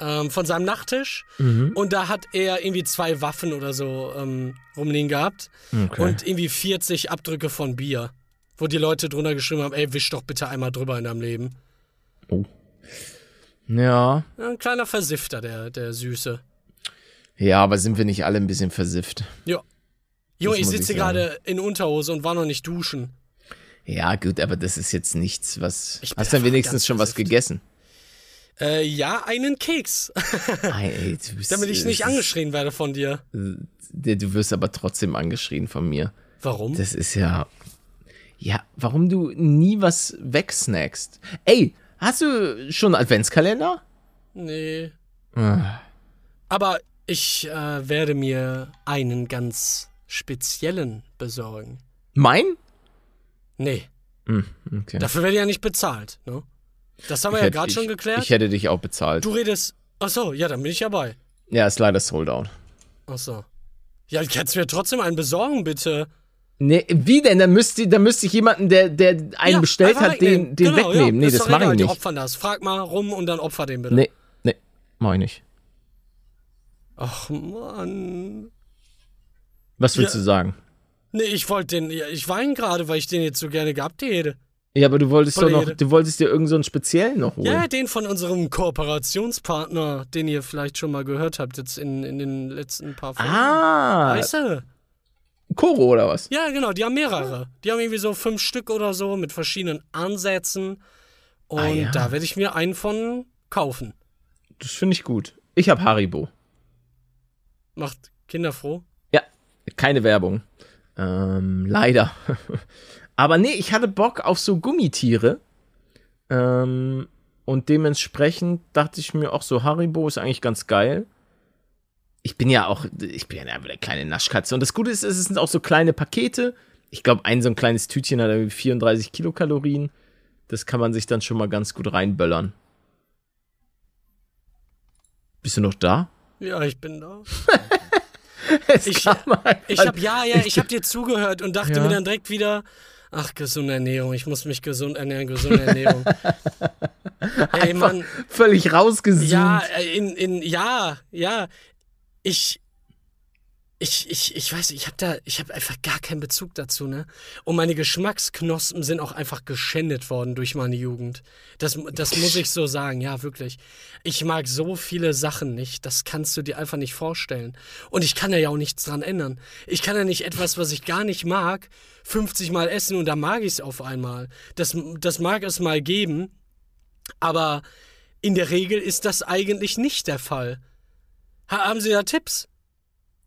Ähm, von seinem Nachttisch. Mhm. Und da hat er irgendwie zwei Waffen oder so ähm, rumliegen gehabt. Okay. Und irgendwie 40 Abdrücke von Bier. Wo die Leute drunter geschrieben haben, ey, wisch doch bitte einmal drüber in deinem Leben. Oh. Ja. Ein kleiner Versifter, der, der Süße. Ja, aber sind wir nicht alle ein bisschen versifft? Ja. Junge, ich sitze gerade in Unterhose und war noch nicht duschen. Ja, gut, aber das ist jetzt nichts, was. Hast du denn wenigstens schon was gegessen? Äh, ja, einen Keks. *laughs* Ey, bist, Damit ich nicht angeschrien werde von dir. Du wirst aber trotzdem angeschrien von mir. Warum? Das ist ja. Ja, warum du nie was wegsnackst? Ey, hast du schon einen Adventskalender? Nee. Ah. Aber ich äh, werde mir einen ganz speziellen besorgen. Mein? Nee. Hm, okay. Dafür werde ich ja nicht bezahlt. Ne? Das haben wir Ich ja gerade schon geklärt. Ich hätte dich auch bezahlt. du redest. Ach so, ja, dann bin ich dabei. Ja, ist leider sold out. Ach so. Ja, kannst du mir trotzdem einen besorgen, bitte? Nee, wie denn? Dann müsste, dann müsste ich jemanden, der, der einen ja, bestellt hat, den, wegnehmen. den genau, wegnehmen. Ja, nee, das mache ich Die nicht. opfern das. Frag mal rum und dann opfer den bitte. Nee, nee, mach ich nicht. Ach, Mann. Was willst Ja. du sagen? Nee, ich wollte den. Ich weine gerade, weil ich den jetzt so gerne gehabt hätte. Ja, aber du wolltest doch noch, du wolltest dir irgendeinen so einen speziellen noch holen. Ja, den von unserem Kooperationspartner, den ihr vielleicht schon mal gehört habt, jetzt in, in den letzten paar Folgen. ah, Weißt du? Koro oder was? Ja, genau, die haben mehrere. Die haben irgendwie so fünf Stück oder so mit verschiedenen Ansätzen. Und Ah, ja. da werde ich mir einen von kaufen. Das finde ich gut. Ich habe Haribo. Macht Kinder froh. Ja, keine Werbung. Ähm, leider. *laughs* Aber nee, ich hatte Bock auf so Gummitiere. Ähm, und dementsprechend dachte ich mir auch so, Haribo ist eigentlich ganz geil. Ich bin ja auch, ich bin ja eine kleine Naschkatze. Und das Gute ist, es sind auch so kleine Pakete. Ich glaube, ein so ein kleines Tütchen hat irgendwie 34 Kilokalorien. Das kann man sich dann schon mal ganz gut reinböllern. Bist du noch da? Ja, ich bin da. *laughs* *laughs* Es Ich- Ich hab, ja, ja, ich hab dir zugehört und dachte Ja. mir dann direkt wieder, ach, gesunde Ernährung, ich muss mich gesund ernähren, gesunde Ernährung. *laughs* Ey, Mann, völlig rausgezoomt. ja, äh, in, in, ja, ja, ich, ich, ich, ich weiß, ich habe da, ich habe einfach gar keinen Bezug dazu, ne? Und meine Geschmacksknospen sind auch einfach geschändet worden durch meine Jugend. Das, das muss ich so sagen, ja, wirklich. Ich mag so viele Sachen nicht, das kannst du dir einfach nicht vorstellen. Und ich kann da ja auch nichts dran ändern. Ich kann ja nicht etwas, was ich gar nicht mag, 50 Mal essen und dann mag ich es auf einmal. Das, das mag es mal geben, aber in der Regel ist das eigentlich nicht der Fall. Ha haben Sie da Tipps?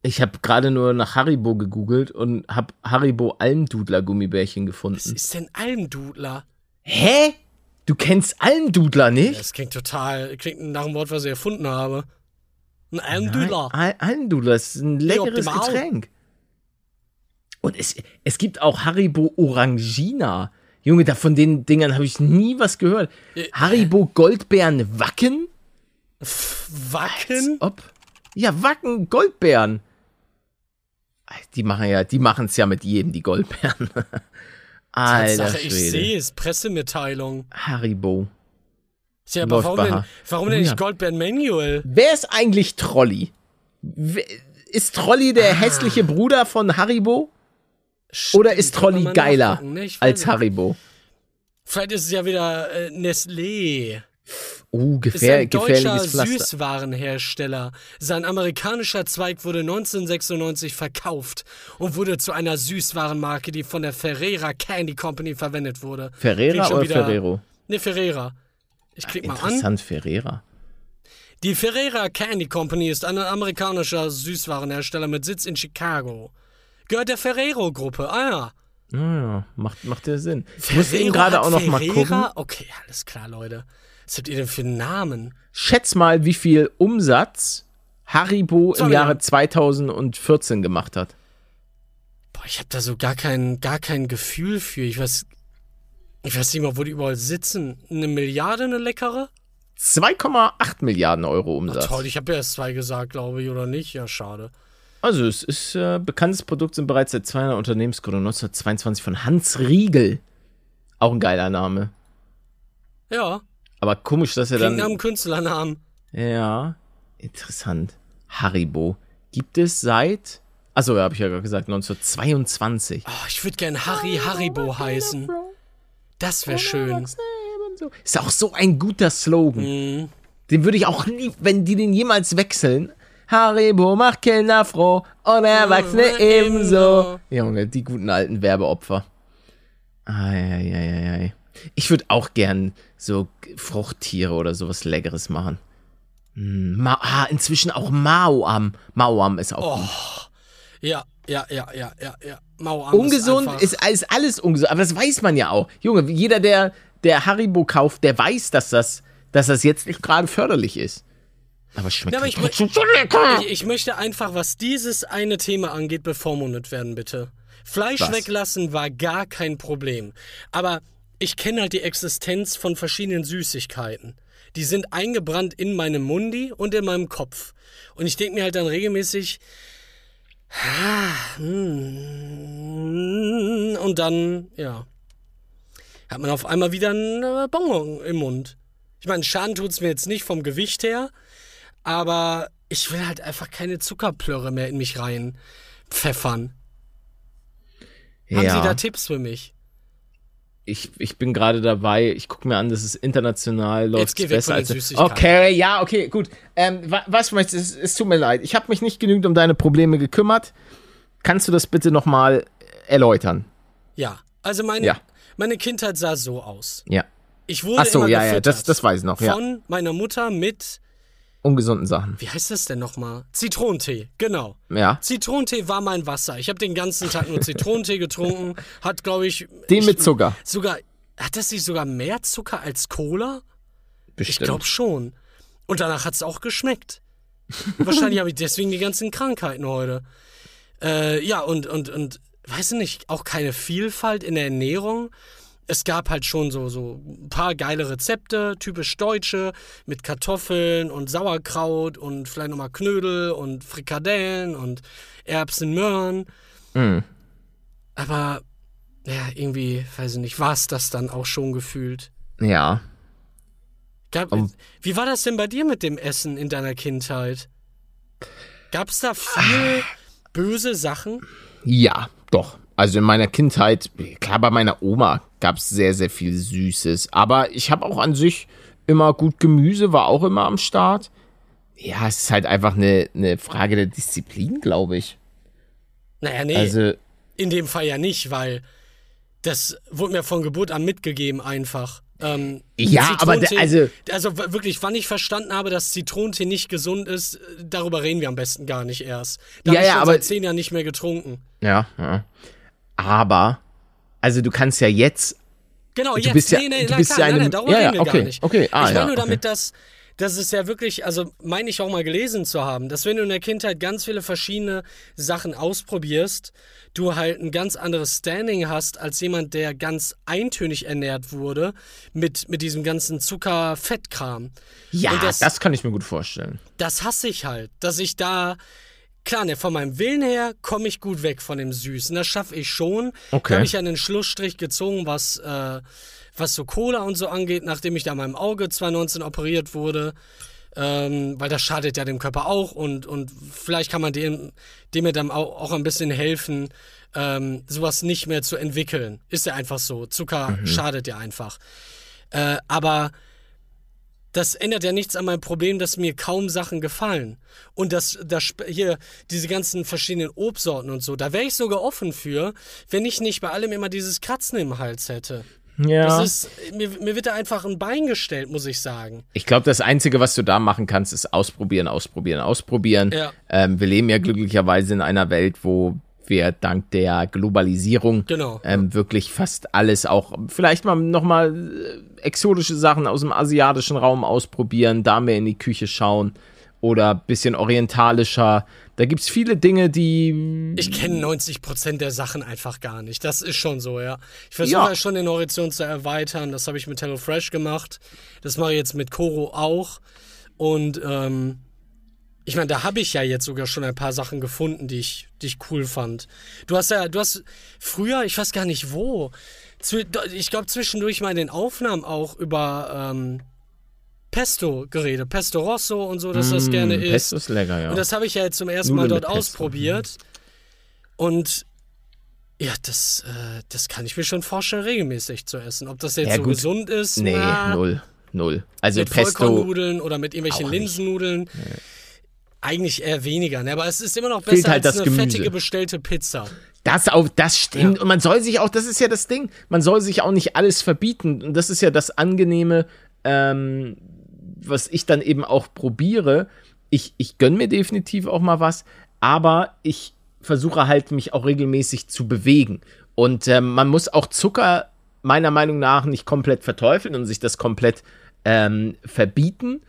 Ich habe gerade nur nach Haribo gegoogelt und habe Haribo Almdudler Gummibärchen Was gefunden. ist denn Almdudler? Hä? Du kennst Almdudler nicht? Das klingt total, klingt nach einem Wort, was ich erfunden habe. Ein Almdudler. Nein, Al Almdudler ist ein leckeres. Getränk. Und es, es gibt auch Haribo Orangina. Junge, da von den Dingern habe ich nie was gehört. Äh, Haribo Goldbeeren Wacken? Wacken? Ob? Ja, Wacken Goldbeeren. Die machen ja, die machen es ja mit jedem, die Goldbeeren. *laughs* Alter Tatsache, ich Schwede. sehe es, Pressemitteilung. Haribo. Tja, aber Läuft warum denn, warum denn ja. nicht Goldbeeren Manual? Wer ist eigentlich Trolli? Ist Trolli der Ah. hässliche Bruder von Haribo? Oder ist Stimmt, Trolli geiler ne? Ich als. Haribo? Vielleicht ist es ja wieder äh, Nestlé. Oh, Ist gefähr ein deutscher. Süßwarenhersteller. Sein amerikanischer Zweig wurde 1996 verkauft und wurde zu einer Süßwarenmarke, die von der Ferrera Candy Company verwendet wurde. Ferrera oder wieder- Ferrero? Chicago. Gehört der Ferrero-Gruppe. Ah ja. Naja, macht, macht ja Sinn. Ich muss eben gerade auch noch mal Ferrera? gucken. Okay, alles klar, Leute. Was habt ihr denn für einen Namen? Schätz mal, wie viel Umsatz Haribo Zwei im Jahre Milliarden. 2014 gemacht hat. Boah, ich habe da so gar kein, gar kein Gefühl für. Ich weiß, ich weiß nicht mal, wo die überall sitzen. Eine Milliarde, eine leckere? 2,8 Milliarden Euro Umsatz. toll, ich habe ja erst zwei gesagt, glaube ich, oder nicht? Ja, schade. Also, es ist äh, bekanntes Produkt, sind bereits seit 200 Unternehmensgründung 1922 von Hans Riegel. Auch ein geiler Name. Ja, Aber komisch, dass er klingt dann. einem Künstlernamen. Ja, interessant. Haribo. Gibt es seit. Achso, ja, habe ich ja gerade gesagt, 1922. Oh, ich würde gern Harry Haribo heißen. Das wäre schön. Ist auch so ein guter Slogan. Mhm. Den würde ich auch nie, wenn die den jemals wechseln. Haribo macht Kinder froh und Erwachsene Mhm, ebenso. Junge, die guten alten Werbeopfer. Eieieiei. Ich würde auch gern so Fruchttiere oder sowas Leckeres machen. Hm, Ma ah, inzwischen auch Maoam. Maoam ist auch gut. Ja, ja, ja, ja, ja, ja. Mauer ungesund einfach- ist, ist alles ungesund, aber das weiß man ja auch. Junge, jeder, der, der Haribo kauft, der weiß, dass das, dass das jetzt nicht gerade förderlich ist. Aber schmeckt Ja, aber ich, trotzdem so lecker. ich, ich möchte einfach, was dieses eine Thema angeht, bevormundet werden, bitte. Fleisch Was? weglassen war gar kein Problem. Aber ich kenne halt die Existenz von verschiedenen Süßigkeiten. Die sind eingebrannt in meinem Mundi und in meinem Kopf. Und ich denke mir halt dann regelmäßig, ah, hm, und dann, ja, hat man auf einmal wieder einen äh, Bonbon im Mund. Ich meine, Schaden tut's mir jetzt nicht vom Gewicht her, aber ich will halt einfach keine Zuckerplörre mehr in mich rein pfeffern. Haben Sie da Tipps für mich? Ich, ich bin gerade dabei, ich gucke mir an, das ist international, läuft besser als. Okay, ja, okay, gut. Ähm, wa- was möchtest du? Es, es tut mir leid. Ich habe mich nicht genügend um deine Probleme gekümmert. Kannst du das bitte nochmal erläutern? Ja, also meine, Ja. meine Kindheit sah so aus. Ja. Ich wurde Ach so, immer ja, ja, das, das weiß ich noch, ja. von meiner Mutter mit, Ungesunden Sachen. wie heißt das denn nochmal? Zitronentee, genau. Ja. Zitronentee war mein Wasser. Ich habe den ganzen Tag nur Zitronentee *laughs* getrunken. Hat, glaube ich. Den ich, mit Zucker. Sogar. Hat das nicht sogar mehr Zucker als Cola? Ich Bestimmt. glaube schon. Und danach hat es auch geschmeckt. Wahrscheinlich habe ich deswegen die ganzen Krankheiten heute. Äh, ja, und, und, und, weiß ich nicht, auch keine Vielfalt in der Ernährung. Es gab halt schon so, so ein paar geile Rezepte, typisch deutsche, mit Kartoffeln und Sauerkraut und vielleicht nochmal Knödel und Frikadellen und Erbsen, Möhren. Mhm. Aber, ja, irgendwie, weiß ich nicht, war es das dann auch schon gefühlt. Ja. Gab, Um- wie war das denn bei dir mit dem Essen in deiner Kindheit? Gab es da viel böse Sachen? Ja, doch. Also in meiner Kindheit, klar, bei meiner Oma gab es sehr, sehr viel Süßes. Aber ich habe auch an sich immer gut Gemüse, war auch immer am Start. Ja, es ist halt einfach eine, eine Frage der Disziplin, glaube ich. Naja, nee, Also, in dem Fall ja nicht, weil das wurde mir von Geburt an mitgegeben einfach. Ähm, Ja, aber der- also- Also wirklich, wann ich verstanden habe, dass Zitronentee nicht gesund ist, darüber reden wir am besten gar nicht erst. Da Ja, hab ich ja, aber- seit zehn Jahren nicht mehr getrunken. ja, ja. Aber, also du kannst ja jetzt Genau, Du jetzt. bist ja- nee, nee, du bist klar, ja nein, eine- nein, ja, ja, okay, okay, ah, ich meine ja, nur okay. damit, dass, dass es ja wirklich, also meine ich auch mal gelesen zu haben, dass wenn du in der Kindheit ganz viele verschiedene Sachen ausprobierst, du halt ein ganz anderes Standing hast als jemand, der ganz eintönig ernährt wurde mit, mit diesem ganzen Zucker-Fettkram. Ja, das, das- kann ich mir gut vorstellen. Das hasse ich halt, dass ich da. Klar, ne, von meinem Willen her komme ich gut weg von dem Süßen. Das schaffe ich schon. Okay. Da habe ich einen Schlussstrich gezogen, was, äh, was so Cola und so angeht, nachdem ich da meinem Auge 2019 operiert wurde. Ähm, weil das schadet ja dem Körper auch und, und vielleicht kann man dem, dem ja dann auch, auch ein bisschen helfen, ähm, sowas nicht mehr zu entwickeln. Ist ja einfach so. Zucker schadet ja einfach. Äh, aber das ändert ja nichts an meinem Problem, dass mir kaum Sachen gefallen. Und das, das hier, diese ganzen verschiedenen Obstsorten und so, da wäre ich sogar offen für, wenn ich nicht bei allem immer dieses Kratzen im Hals hätte. Ja. Das ist, mir, mir wird da einfach ein Bein gestellt, muss ich sagen. Ich glaube, das Einzige, was du da machen kannst, ist ausprobieren, ausprobieren, ausprobieren. Ja. Ähm, wir leben ja glücklicherweise in einer Welt, wo wir dank der Globalisierung Genau. ähm, wirklich fast alles auch, vielleicht mal nochmal äh, exotische Sachen aus dem asiatischen Raum ausprobieren, da mehr in die Küche schauen oder bisschen orientalischer. Da gibt's viele Dinge, die Ich kenne 90% der Sachen einfach gar nicht. Das ist schon so, ja. Ich versuche Ja. ja. schon den Horizont zu erweitern. Das habe ich mit HelloFresh gemacht. Das mache ich jetzt mit Koro auch. Und ähm, ich meine, da habe ich ja jetzt sogar schon ein paar Sachen gefunden, die ich, die ich cool fand. Du hast ja, du hast früher, ich weiß gar nicht wo, ich glaube zwischendurch mal in den Aufnahmen auch über ähm, Pesto geredet. Pesto Rosso und so, dass das gerne ist. Mm, Pesto ist lecker, ja. Und das habe ich ja jetzt zum ersten Nudeln Mal mit dort ausprobiert. Und ja, das, äh, das kann ich mir schon vorstellen, regelmäßig zu essen. Ob das jetzt Ja, so gut. gesund ist, nee, na, null, null. Also mit Pesto, Vollkornnudeln oder mit irgendwelchen auch nicht. Eigentlich eher weniger, ne? aber es ist immer noch besser halt als eine Gemüse. fettige bestellte Pizza. Das auch, das stimmt. Ja. Und man soll sich auch, das ist ja das Ding, man soll sich auch nicht alles verbieten. Und das ist ja das Angenehme, ähm, was ich dann eben auch probiere. Ich, ich gönn mir definitiv auch mal was, aber ich versuche halt, mich auch regelmäßig zu bewegen. Und ähm, man muss auch Zucker meiner Meinung nach nicht komplett verteufeln und sich das komplett ähm, verbieten.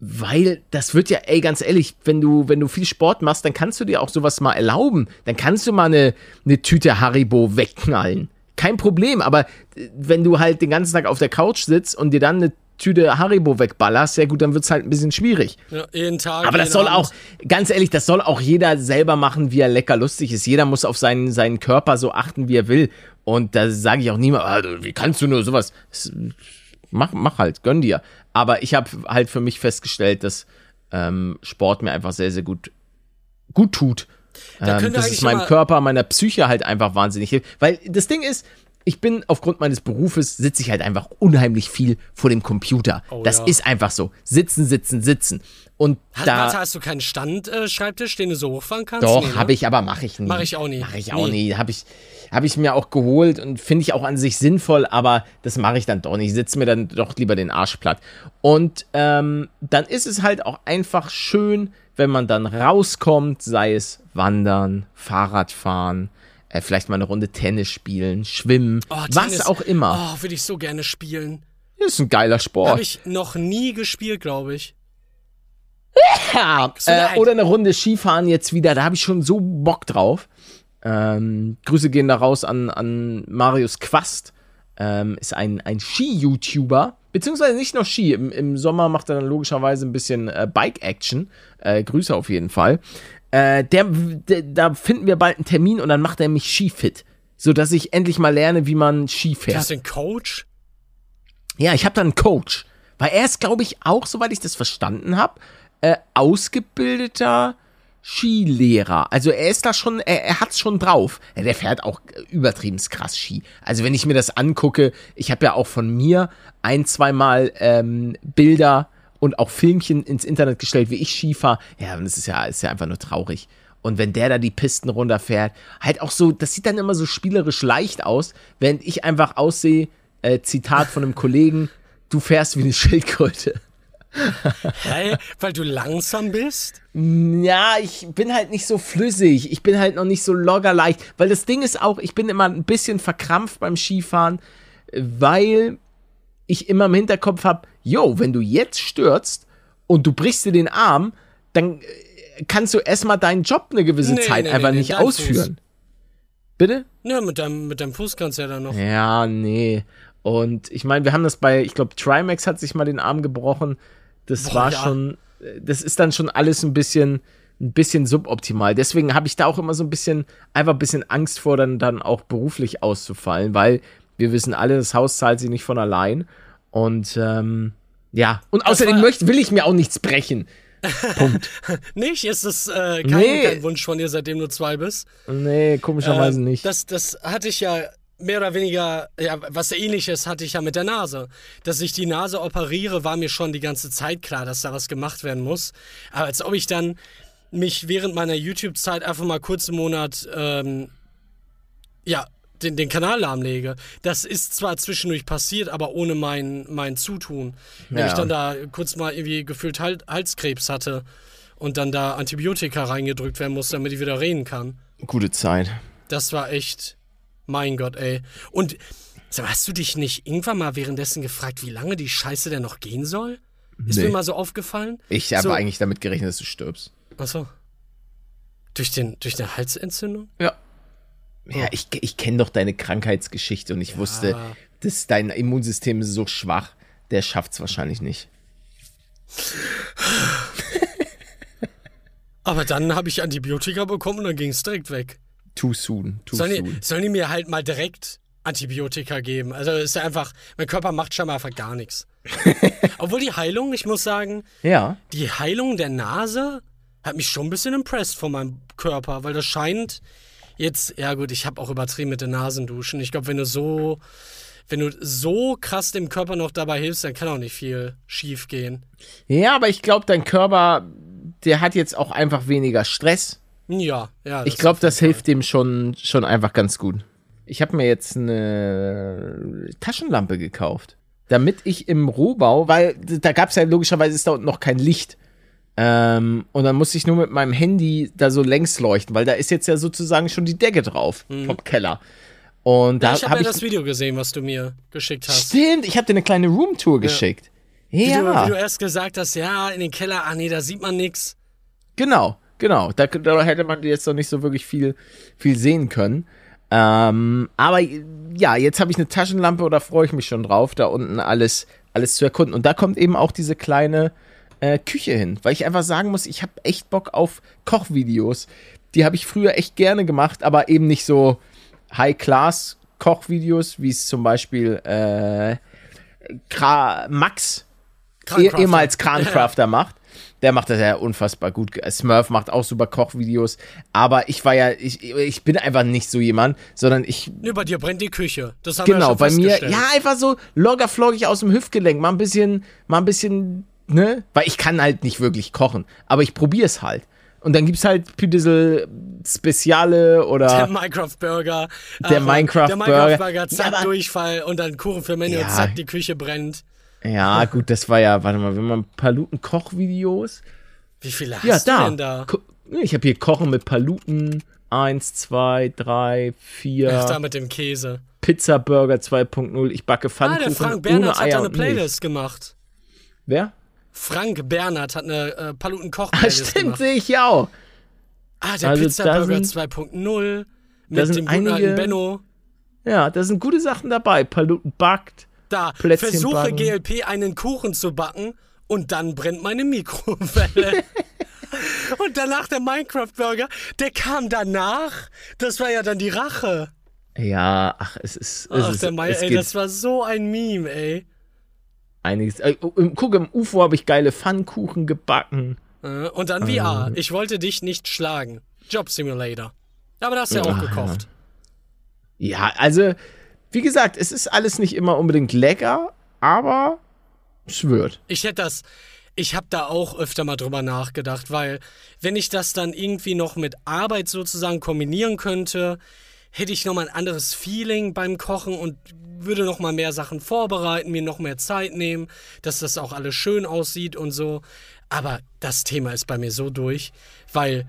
Weil das wird ja, ey, ganz ehrlich, wenn du, wenn du viel Sport machst, dann kannst du dir auch sowas mal erlauben. Dann kannst du mal eine, eine Tüte Haribo wegknallen. Kein Problem, aber äh, wenn du halt den ganzen Tag auf der Couch sitzt und dir dann eine Tüte Haribo wegballerst, ja gut, dann wird es halt ein bisschen schwierig. Ja, jeden Tag. Aber das soll Abend. auch, ganz ehrlich, das soll auch jeder selber machen, wie er lecker lustig ist. Jeder muss auf seinen, seinen Körper so achten, wie er will. Und da sage ich auch niemand, ah, wie kannst du nur sowas? Mach, mach halt, gönn dir. Aber ich habe halt für mich festgestellt, dass ähm, Sport mir einfach sehr, sehr gut, gut tut. Da Ähm, eigentlich es meinem Körper, meiner Psyche halt einfach wahnsinnig hilft. Weil das Ding ist, ich bin aufgrund meines Berufes, sitze ich halt einfach unheimlich viel vor dem Computer. Oh, das ja. ist einfach so. Sitzen, sitzen, sitzen. Und Hat, da. warte, hast du keinen Standschreibtisch, den du so hochfahren kannst? Doch, Nee, ne? habe ich, aber mache ich nie. Mach ich auch nie. Mache ich auch Nie. nie. Habe ich, hab ich mir auch geholt und finde ich auch an sich sinnvoll, aber das mache ich dann doch nicht. Ich sitze mir dann doch lieber den Arsch platt. Und ähm, dann ist es halt auch einfach schön, wenn man dann rauskommt, sei es Wandern, Fahrradfahren, äh, vielleicht mal eine Runde Tennis spielen, schwimmen, Oh, was Tennis. auch immer. Oh, würde ich so gerne spielen. Das ist ein geiler Sport. Habe ich noch nie gespielt, glaube ich. *laughs* Ja, äh, oder eine Runde Skifahren jetzt wieder, da habe ich schon so Bock drauf. Ähm, Grüße gehen da raus an, an Marius Quast. Ähm, ist ein, ein Ski-YouTuber, beziehungsweise nicht nur Ski. Im, Im Sommer macht er dann logischerweise ein bisschen äh, Bike-Action. Äh, Grüße auf jeden Fall. Äh, der, der, da finden wir bald einen Termin und dann macht er mich Skifit. Sodass ich endlich mal lerne, wie man Ski Du fährt. hast den Coach? Ja, ich habe da einen Coach. Weil er ist, glaube ich, auch, soweit ich das verstanden habe, äh, ausgebildeter Skilehrer. Also er ist da schon, er, er hat's schon drauf. Ja, der fährt auch übertrieben krass Ski. Also wenn ich mir das angucke, ich habe ja auch von mir ein, zweimal ähm, Bilder und auch Filmchen ins Internet gestellt, wie ich Ski fahre. Ja, und das ist ja, ist ja einfach nur traurig. Und wenn der da die Pisten runterfährt, halt auch so, das sieht dann immer so spielerisch leicht aus, während ich einfach aussehe, äh, Zitat von einem Kollegen, *laughs* du fährst wie eine Schildkröte. Hä? Weil du langsam bist? Ja, ich bin halt nicht so flüssig. Ich bin halt noch nicht so loggerleicht. Weil das Ding ist auch, ich bin immer ein bisschen verkrampft beim Skifahren, weil ich immer im Hinterkopf habe, yo, wenn du jetzt stürzt und du brichst dir den Arm, dann äh, kannst du erstmal deinen Job eine gewisse Nee, Zeit nee, einfach nee, nicht ausführen. Bitte? Ja, mit deinem, mit deinem Fuß kannst du ja dann noch. Ja, nee. Und ich meine, wir haben das bei, ich glaube, Trimax hat sich mal den Arm gebrochen. Das Boah, war ja. schon, äh, das ist dann schon alles ein bisschen, ein bisschen suboptimal. Deswegen habe ich da auch immer so ein bisschen, einfach ein bisschen Angst vor, dann, dann auch beruflich auszufallen, weil wir wissen alle, das Haus zahlt sich nicht von allein. Und ähm, ja, und außerdem möchte, will ich mir auch nichts brechen. *laughs* Punkt. Nicht? Ist das äh, kein, Nee. kein Wunsch von dir, seitdem du zwei bist? Nee, komischerweise Ähm, nicht. Das, das hatte ich ja mehr oder weniger, ja, was ähnliches hatte ich ja mit der Nase. Dass ich die Nase operiere, war mir schon die ganze Zeit klar, dass da was gemacht werden muss. Aber als ob ich dann mich während meiner YouTube-Zeit einfach mal kurz im Monat, ähm, ja, den, den Kanal lahmlege. Das ist zwar zwischendurch passiert, aber ohne mein, mein Zutun. Wenn Ja. ich dann da kurz mal irgendwie gefühlt Hal Halskrebs hatte und dann da Antibiotika reingedrückt werden muss, damit ich wieder reden kann. Gute Zeit. Das war echt, mein Gott, ey. Und hast du dich nicht irgendwann mal währenddessen gefragt, wie lange die Scheiße denn noch gehen soll? Ist Nee. mir mal so aufgefallen. Ich habe So. eigentlich damit gerechnet, dass du stirbst. Achso. Durch, den, durch eine Halsentzündung? Ja. Ja, ich, ich kenne doch deine Krankheitsgeschichte und ich wusste, dass dein Immunsystem ist so schwach, der schafft's wahrscheinlich nicht. *laughs* Aber dann habe ich Antibiotika bekommen und dann ging es direkt weg. Too soon, too Sollen soon. die, sollen die mir halt mal direkt Antibiotika geben? Also ist ja einfach, mein Körper macht scheinbar einfach gar nichts. *laughs* Obwohl die Heilung, ich muss sagen, Ja, die Heilung der Nase hat mich schon ein bisschen impressed von meinem Körper, weil das scheint jetzt, ja gut, ich habe auch übertrieben mit den Nasenduschen. Ich glaube, wenn du so, wenn du so krass dem Körper noch dabei hilfst, dann kann auch nicht viel schief gehen. ja, aber ich glaube, dein Körper, der hat jetzt auch einfach weniger Stress. Ja, ja. Ich glaube, das hilft dem schon, schon einfach ganz gut. Ich habe mir jetzt eine Taschenlampe gekauft, damit ich im Rohbau, weil da gab es ja logischerweise ist da unten noch kein Licht. Ähm, und dann musste ich nur mit meinem Handy da so längs leuchten, weil da ist jetzt ja sozusagen schon die Decke drauf vom Keller. Und da Mhm. ich habe habe ja ich. das Video gesehen, was du mir geschickt hast. Stimmt, ich habe dir eine kleine Roomtour geschickt. Wie, du, Ja, wie du erst gesagt hast, ja, in den Keller, ah nee, da sieht man nix. genau, genau. Da, da hätte man jetzt noch nicht so wirklich viel, viel sehen können. Ähm, aber ja, jetzt habe ich eine Taschenlampe oder freue ich mich schon drauf, da unten alles, alles zu erkunden. Und da kommt eben auch diese kleine äh, Küche hin, weil ich einfach sagen muss, ich habe echt Bock auf Kochvideos. Die habe ich früher echt gerne gemacht, aber eben nicht so High-Class-Kochvideos, wie es zum Beispiel äh, Kra Max, eh, ehemals *laughs* Krancrafter, macht. Der macht das ja unfassbar gut. Smurf macht auch super Kochvideos. Aber ich war ja, ich, ich bin einfach nicht so jemand, sondern ich Nee, bei dir brennt die Küche. Das haben wir ja Genau, schon bei mir, ja, einfach so locker flockig aus dem Hüftgelenk, mal ein bisschen, mal ein bisschen, ne? Weil ich kann halt nicht wirklich kochen, aber ich probier's halt. Und dann gibt's halt für diese Speziale Der oder Minecraft-Burger. Der Ach, Minecraft-Burger. Der Minecraft-Burger, zack, Ja, Durchfall und dann Kuchen für Menü Ja. und zack, die Küche brennt. ja, gut, das war ja, warte mal, wenn man Paluten Kochvideos, Wie viele hast ja, du da. denn da? Ko- Ich habe hier Kochen mit Paluten, eins, zwei, drei, vier, Ach, da mit dem Käse. Pizza Burger 2.0, ich backe Ah, Pfannkuchen der Frank ohne Bernhard hat da eine. Playlist gemacht. Wer? Frank Bernhard hat eine äh, Ah, Paluten-Koch-Playlist stimmt, gemacht. sehe ich ja auch. Ah, der Also, da Pizza-Burger sind- 2.0 da mit dem guten einige- Benno. Ja, da sind gute Sachen dabei. Paluten backt. Da, Plätzchen versuche backen. GLP einen Kuchen zu backen und dann brennt meine Mikrowelle. *laughs* und danach der Minecraft-Burger, der kam danach. Das war ja dann die Rache. Ja, ach, es ist. Es Ach, ist der Mai, ey, das war so ein Meme, ey. Einiges. Äh, im- guck, im UFO habe ich geile Pfannkuchen gebacken. Äh, Und dann VR. Ich wollte dich nicht schlagen. Job Simulator. Aber das hast du ja auch ja. gekocht. Ja, also, wie gesagt, es ist alles nicht immer unbedingt lecker, aber es wird. Ich hätte das. Ich habe da auch öfter mal drüber nachgedacht, weil wenn ich das dann irgendwie noch mit Arbeit sozusagen kombinieren könnte, hätte ich noch mal ein anderes Feeling beim Kochen und würde noch mal mehr Sachen vorbereiten, mir noch mehr Zeit nehmen, dass das auch alles schön aussieht und so. Aber das Thema ist bei mir so durch, weil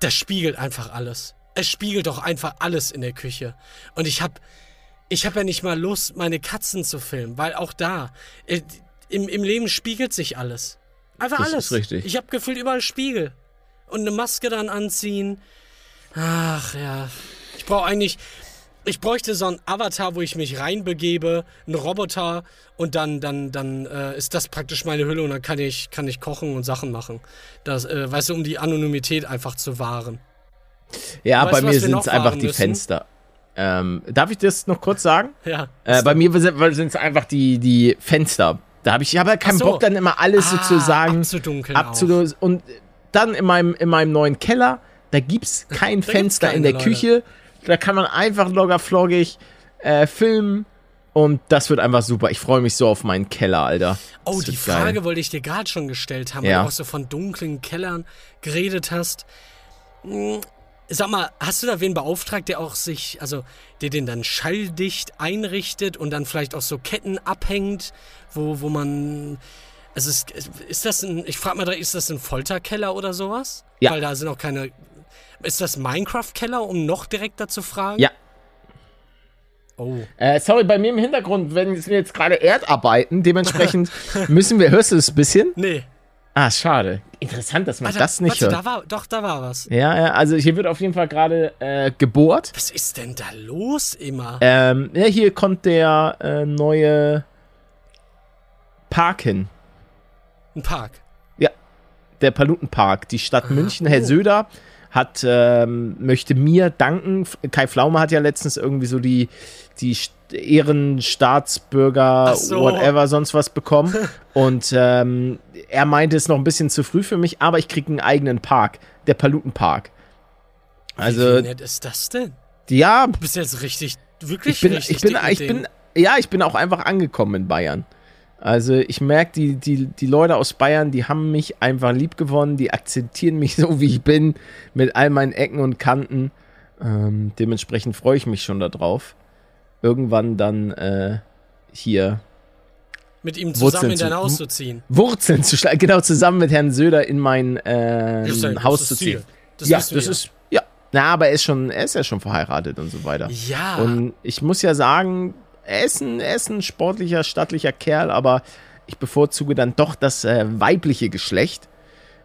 das spiegelt einfach alles. Es spiegelt doch einfach alles in der Küche. Und ich habe ich habe ja nicht mal Lust, meine Katzen zu filmen, weil auch da, äh, im, im Leben spiegelt sich alles. Einfach Das alles. ist richtig. Ich habe gefühlt überall Spiegel. Und eine Maske dann anziehen. Ach ja. Ich brauche eigentlich, ich bräuchte so einen Avatar, wo ich mich reinbegebe, einen Roboter und dann, dann, dann äh, ist das praktisch meine Hülle und dann kann ich, kann ich kochen und Sachen machen. Das, äh, weißt du, um die Anonymität einfach zu wahren. Ja, Weißt bei du, mir sind es einfach die müssen? Fenster. Ähm, darf ich das noch kurz sagen? *laughs* Ja. Äh, bei mir sind es einfach die, die Fenster. Da habe ich, ich habe ja keinen so. Bock, dann immer alles Ah, sozusagen abzudunkeln abzulösen. Und dann in meinem, in meinem neuen Keller, da gibt's kein gibt's Fenster in der Leute. Küche. Da kann man einfach loggerfloggig äh, filmen. Und das wird einfach super. Ich freue mich so auf meinen Keller, Alter. Oh, Das die wird geil. Frage wollte ich dir gerade schon gestellt haben, Ja. weil du auch so von dunklen Kellern geredet hast. Hm, Sag mal, hast du da wen beauftragt, der auch sich, also der den dann schalldicht einrichtet und dann vielleicht auch so Ketten abhängt, wo, wo man. Also ist, ist das ein, ich frage mal direkt, ist das ein Folterkeller oder sowas? Ja. Weil da sind auch keine. Ist das Minecraft-Keller, um noch direkter zu fragen? Ja. Oh. Äh, sorry, bei mir im Hintergrund wenn sind jetzt gerade Erdarbeiten. Dementsprechend *laughs* müssen wir, hörst du es ein bisschen? Nee. Ah, schade. Interessant, dass man Warte, das nicht warte, hört. da war, doch, da war was. Ja, ja, also hier wird auf jeden Fall gerade äh, gebohrt. Was ist denn da los immer? Ähm, ja, hier kommt der äh, neue Park hin. Ein Park. Ja, der Palutenpark. Die Stadt München, Herr oh. Söder hat, ähm, möchte mir danken. Kai Pflaume hat ja letztens irgendwie so die, die St- Ehrenstaatsbürger, so. whatever, sonst was bekommen. *laughs* Und ähm, er meinte, es ist noch ein bisschen zu früh für mich, aber ich kriege einen eigenen Park, der Palutenpark. Also, Wie nett ist das denn? ja, Du bist jetzt richtig, wirklich ich bin, richtig ich bin, ich bin, ja, ich bin auch einfach angekommen in Bayern. Also ich merke, die, die, die Leute aus Bayern, die haben mich einfach lieb gewonnen, die akzeptieren mich *laughs* so, wie ich bin, mit all meinen Ecken und Kanten. Ähm, dementsprechend freue ich mich schon darauf, irgendwann dann äh, hier mit ihm Wurzeln zusammen in dein zu- Haus zu ziehen. Wurzeln zu schlagen, genau zusammen mit Herrn Söder in mein äh, ja- das Haus zu ziehen. Das ja, das wir. ist, ja. Na, aber er ist schon, er ist ja schon verheiratet und so weiter. Ja. Und ich muss ja sagen, ist ein, ist ein sportlicher, stattlicher Kerl, aber Ich bevorzuge dann doch das äh, weibliche Geschlecht.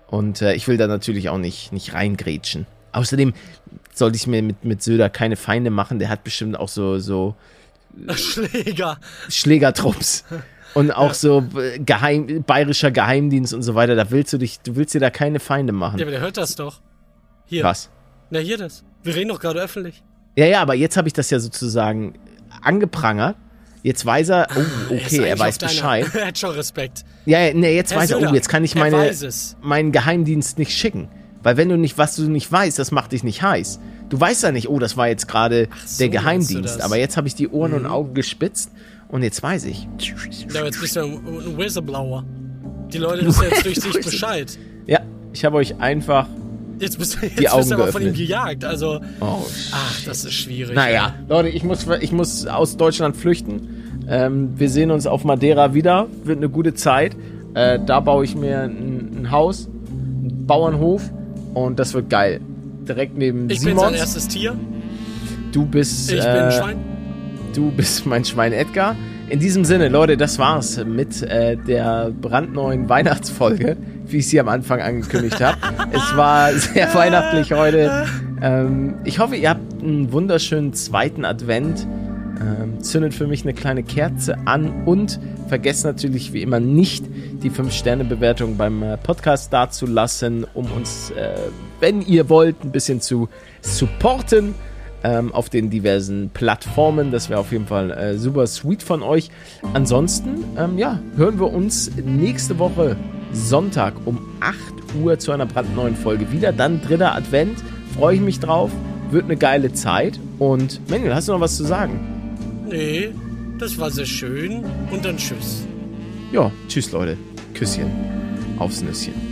Und äh, ich will da natürlich auch nicht, nicht reingrätschen. Außerdem sollte ich mir mit, mit Söder keine Feinde machen. Der hat bestimmt auch so, so *laughs* Schläger. Schlägertrupps. Und auch so äh, Geheim, bayerischer Geheimdienst und so weiter. Da willst du dich, du willst dir da keine Feinde machen. Ja, aber der hört das doch. Hier. Was? Na, hier das. Wir reden doch gerade öffentlich. Ja, ja, aber jetzt habe ich das ja sozusagen angeprangert. Jetzt weiß er, oh, Er ist okay, er eigentlich weiß Bescheid. *laughs* er hat schon Respekt. Ja, nee, jetzt Herr weiß er, Söder, oh, jetzt kann ich er meine, meinen Geheimdienst nicht schicken. Weil wenn du nicht, was du nicht weißt, das macht dich nicht heiß. Du weißt ja nicht, oh, das war jetzt gerade so der Geheimdienst. Aber jetzt habe ich die Ohren und Augen gespitzt und jetzt weiß ich. Ja, jetzt bist du ein, ein Whistleblower. Die Leute *laughs* wissen jetzt durch dich Bescheid. Ja, ich habe euch einfach. Jetzt bist, jetzt Die bist Augen du aber von ihm geöffnet. gejagt. Also, Oh, ach, das ist schwierig. Naja, Leute, ich muss, ich muss aus Deutschland flüchten. Ähm, wir sehen uns auf Madeira wieder. Wird eine gute Zeit. Äh, da baue ich mir ein, ein Haus, einen Bauernhof und das wird geil. Direkt neben Ich bin sein Simons. erstes Tier. Du bist, Ich äh, bin ein Schwein. du bist mein Schwein Edgar. In diesem Sinne, Leute, das war's mit äh, der brandneuen *laughs* Weihnachtsfolge, wie ich sie am Anfang angekündigt habe. es war sehr weihnachtlich heute. Ähm, ich hoffe, ihr habt einen wunderschönen zweiten Advent. Ähm, zündet für mich eine kleine Kerze an und vergesst natürlich wie immer nicht, die 5-Sterne-Bewertung beim äh, Podcast dazulassen, um uns, äh, wenn ihr wollt, ein bisschen zu supporten ähm, auf den diversen Plattformen. Das wäre auf jeden Fall äh, super sweet von euch. Ansonsten, ähm, ja, hören wir uns nächste Woche Sonntag um 8 Uhr zu einer brandneuen Folge wieder. Dann dritter Advent. Freue ich mich drauf. Wird eine geile Zeit. Und Manuel, hast du noch was zu sagen? Nee, das war sehr schön. Und dann tschüss. Ja, tschüss Leute. Küsschen aufs Nüsschen.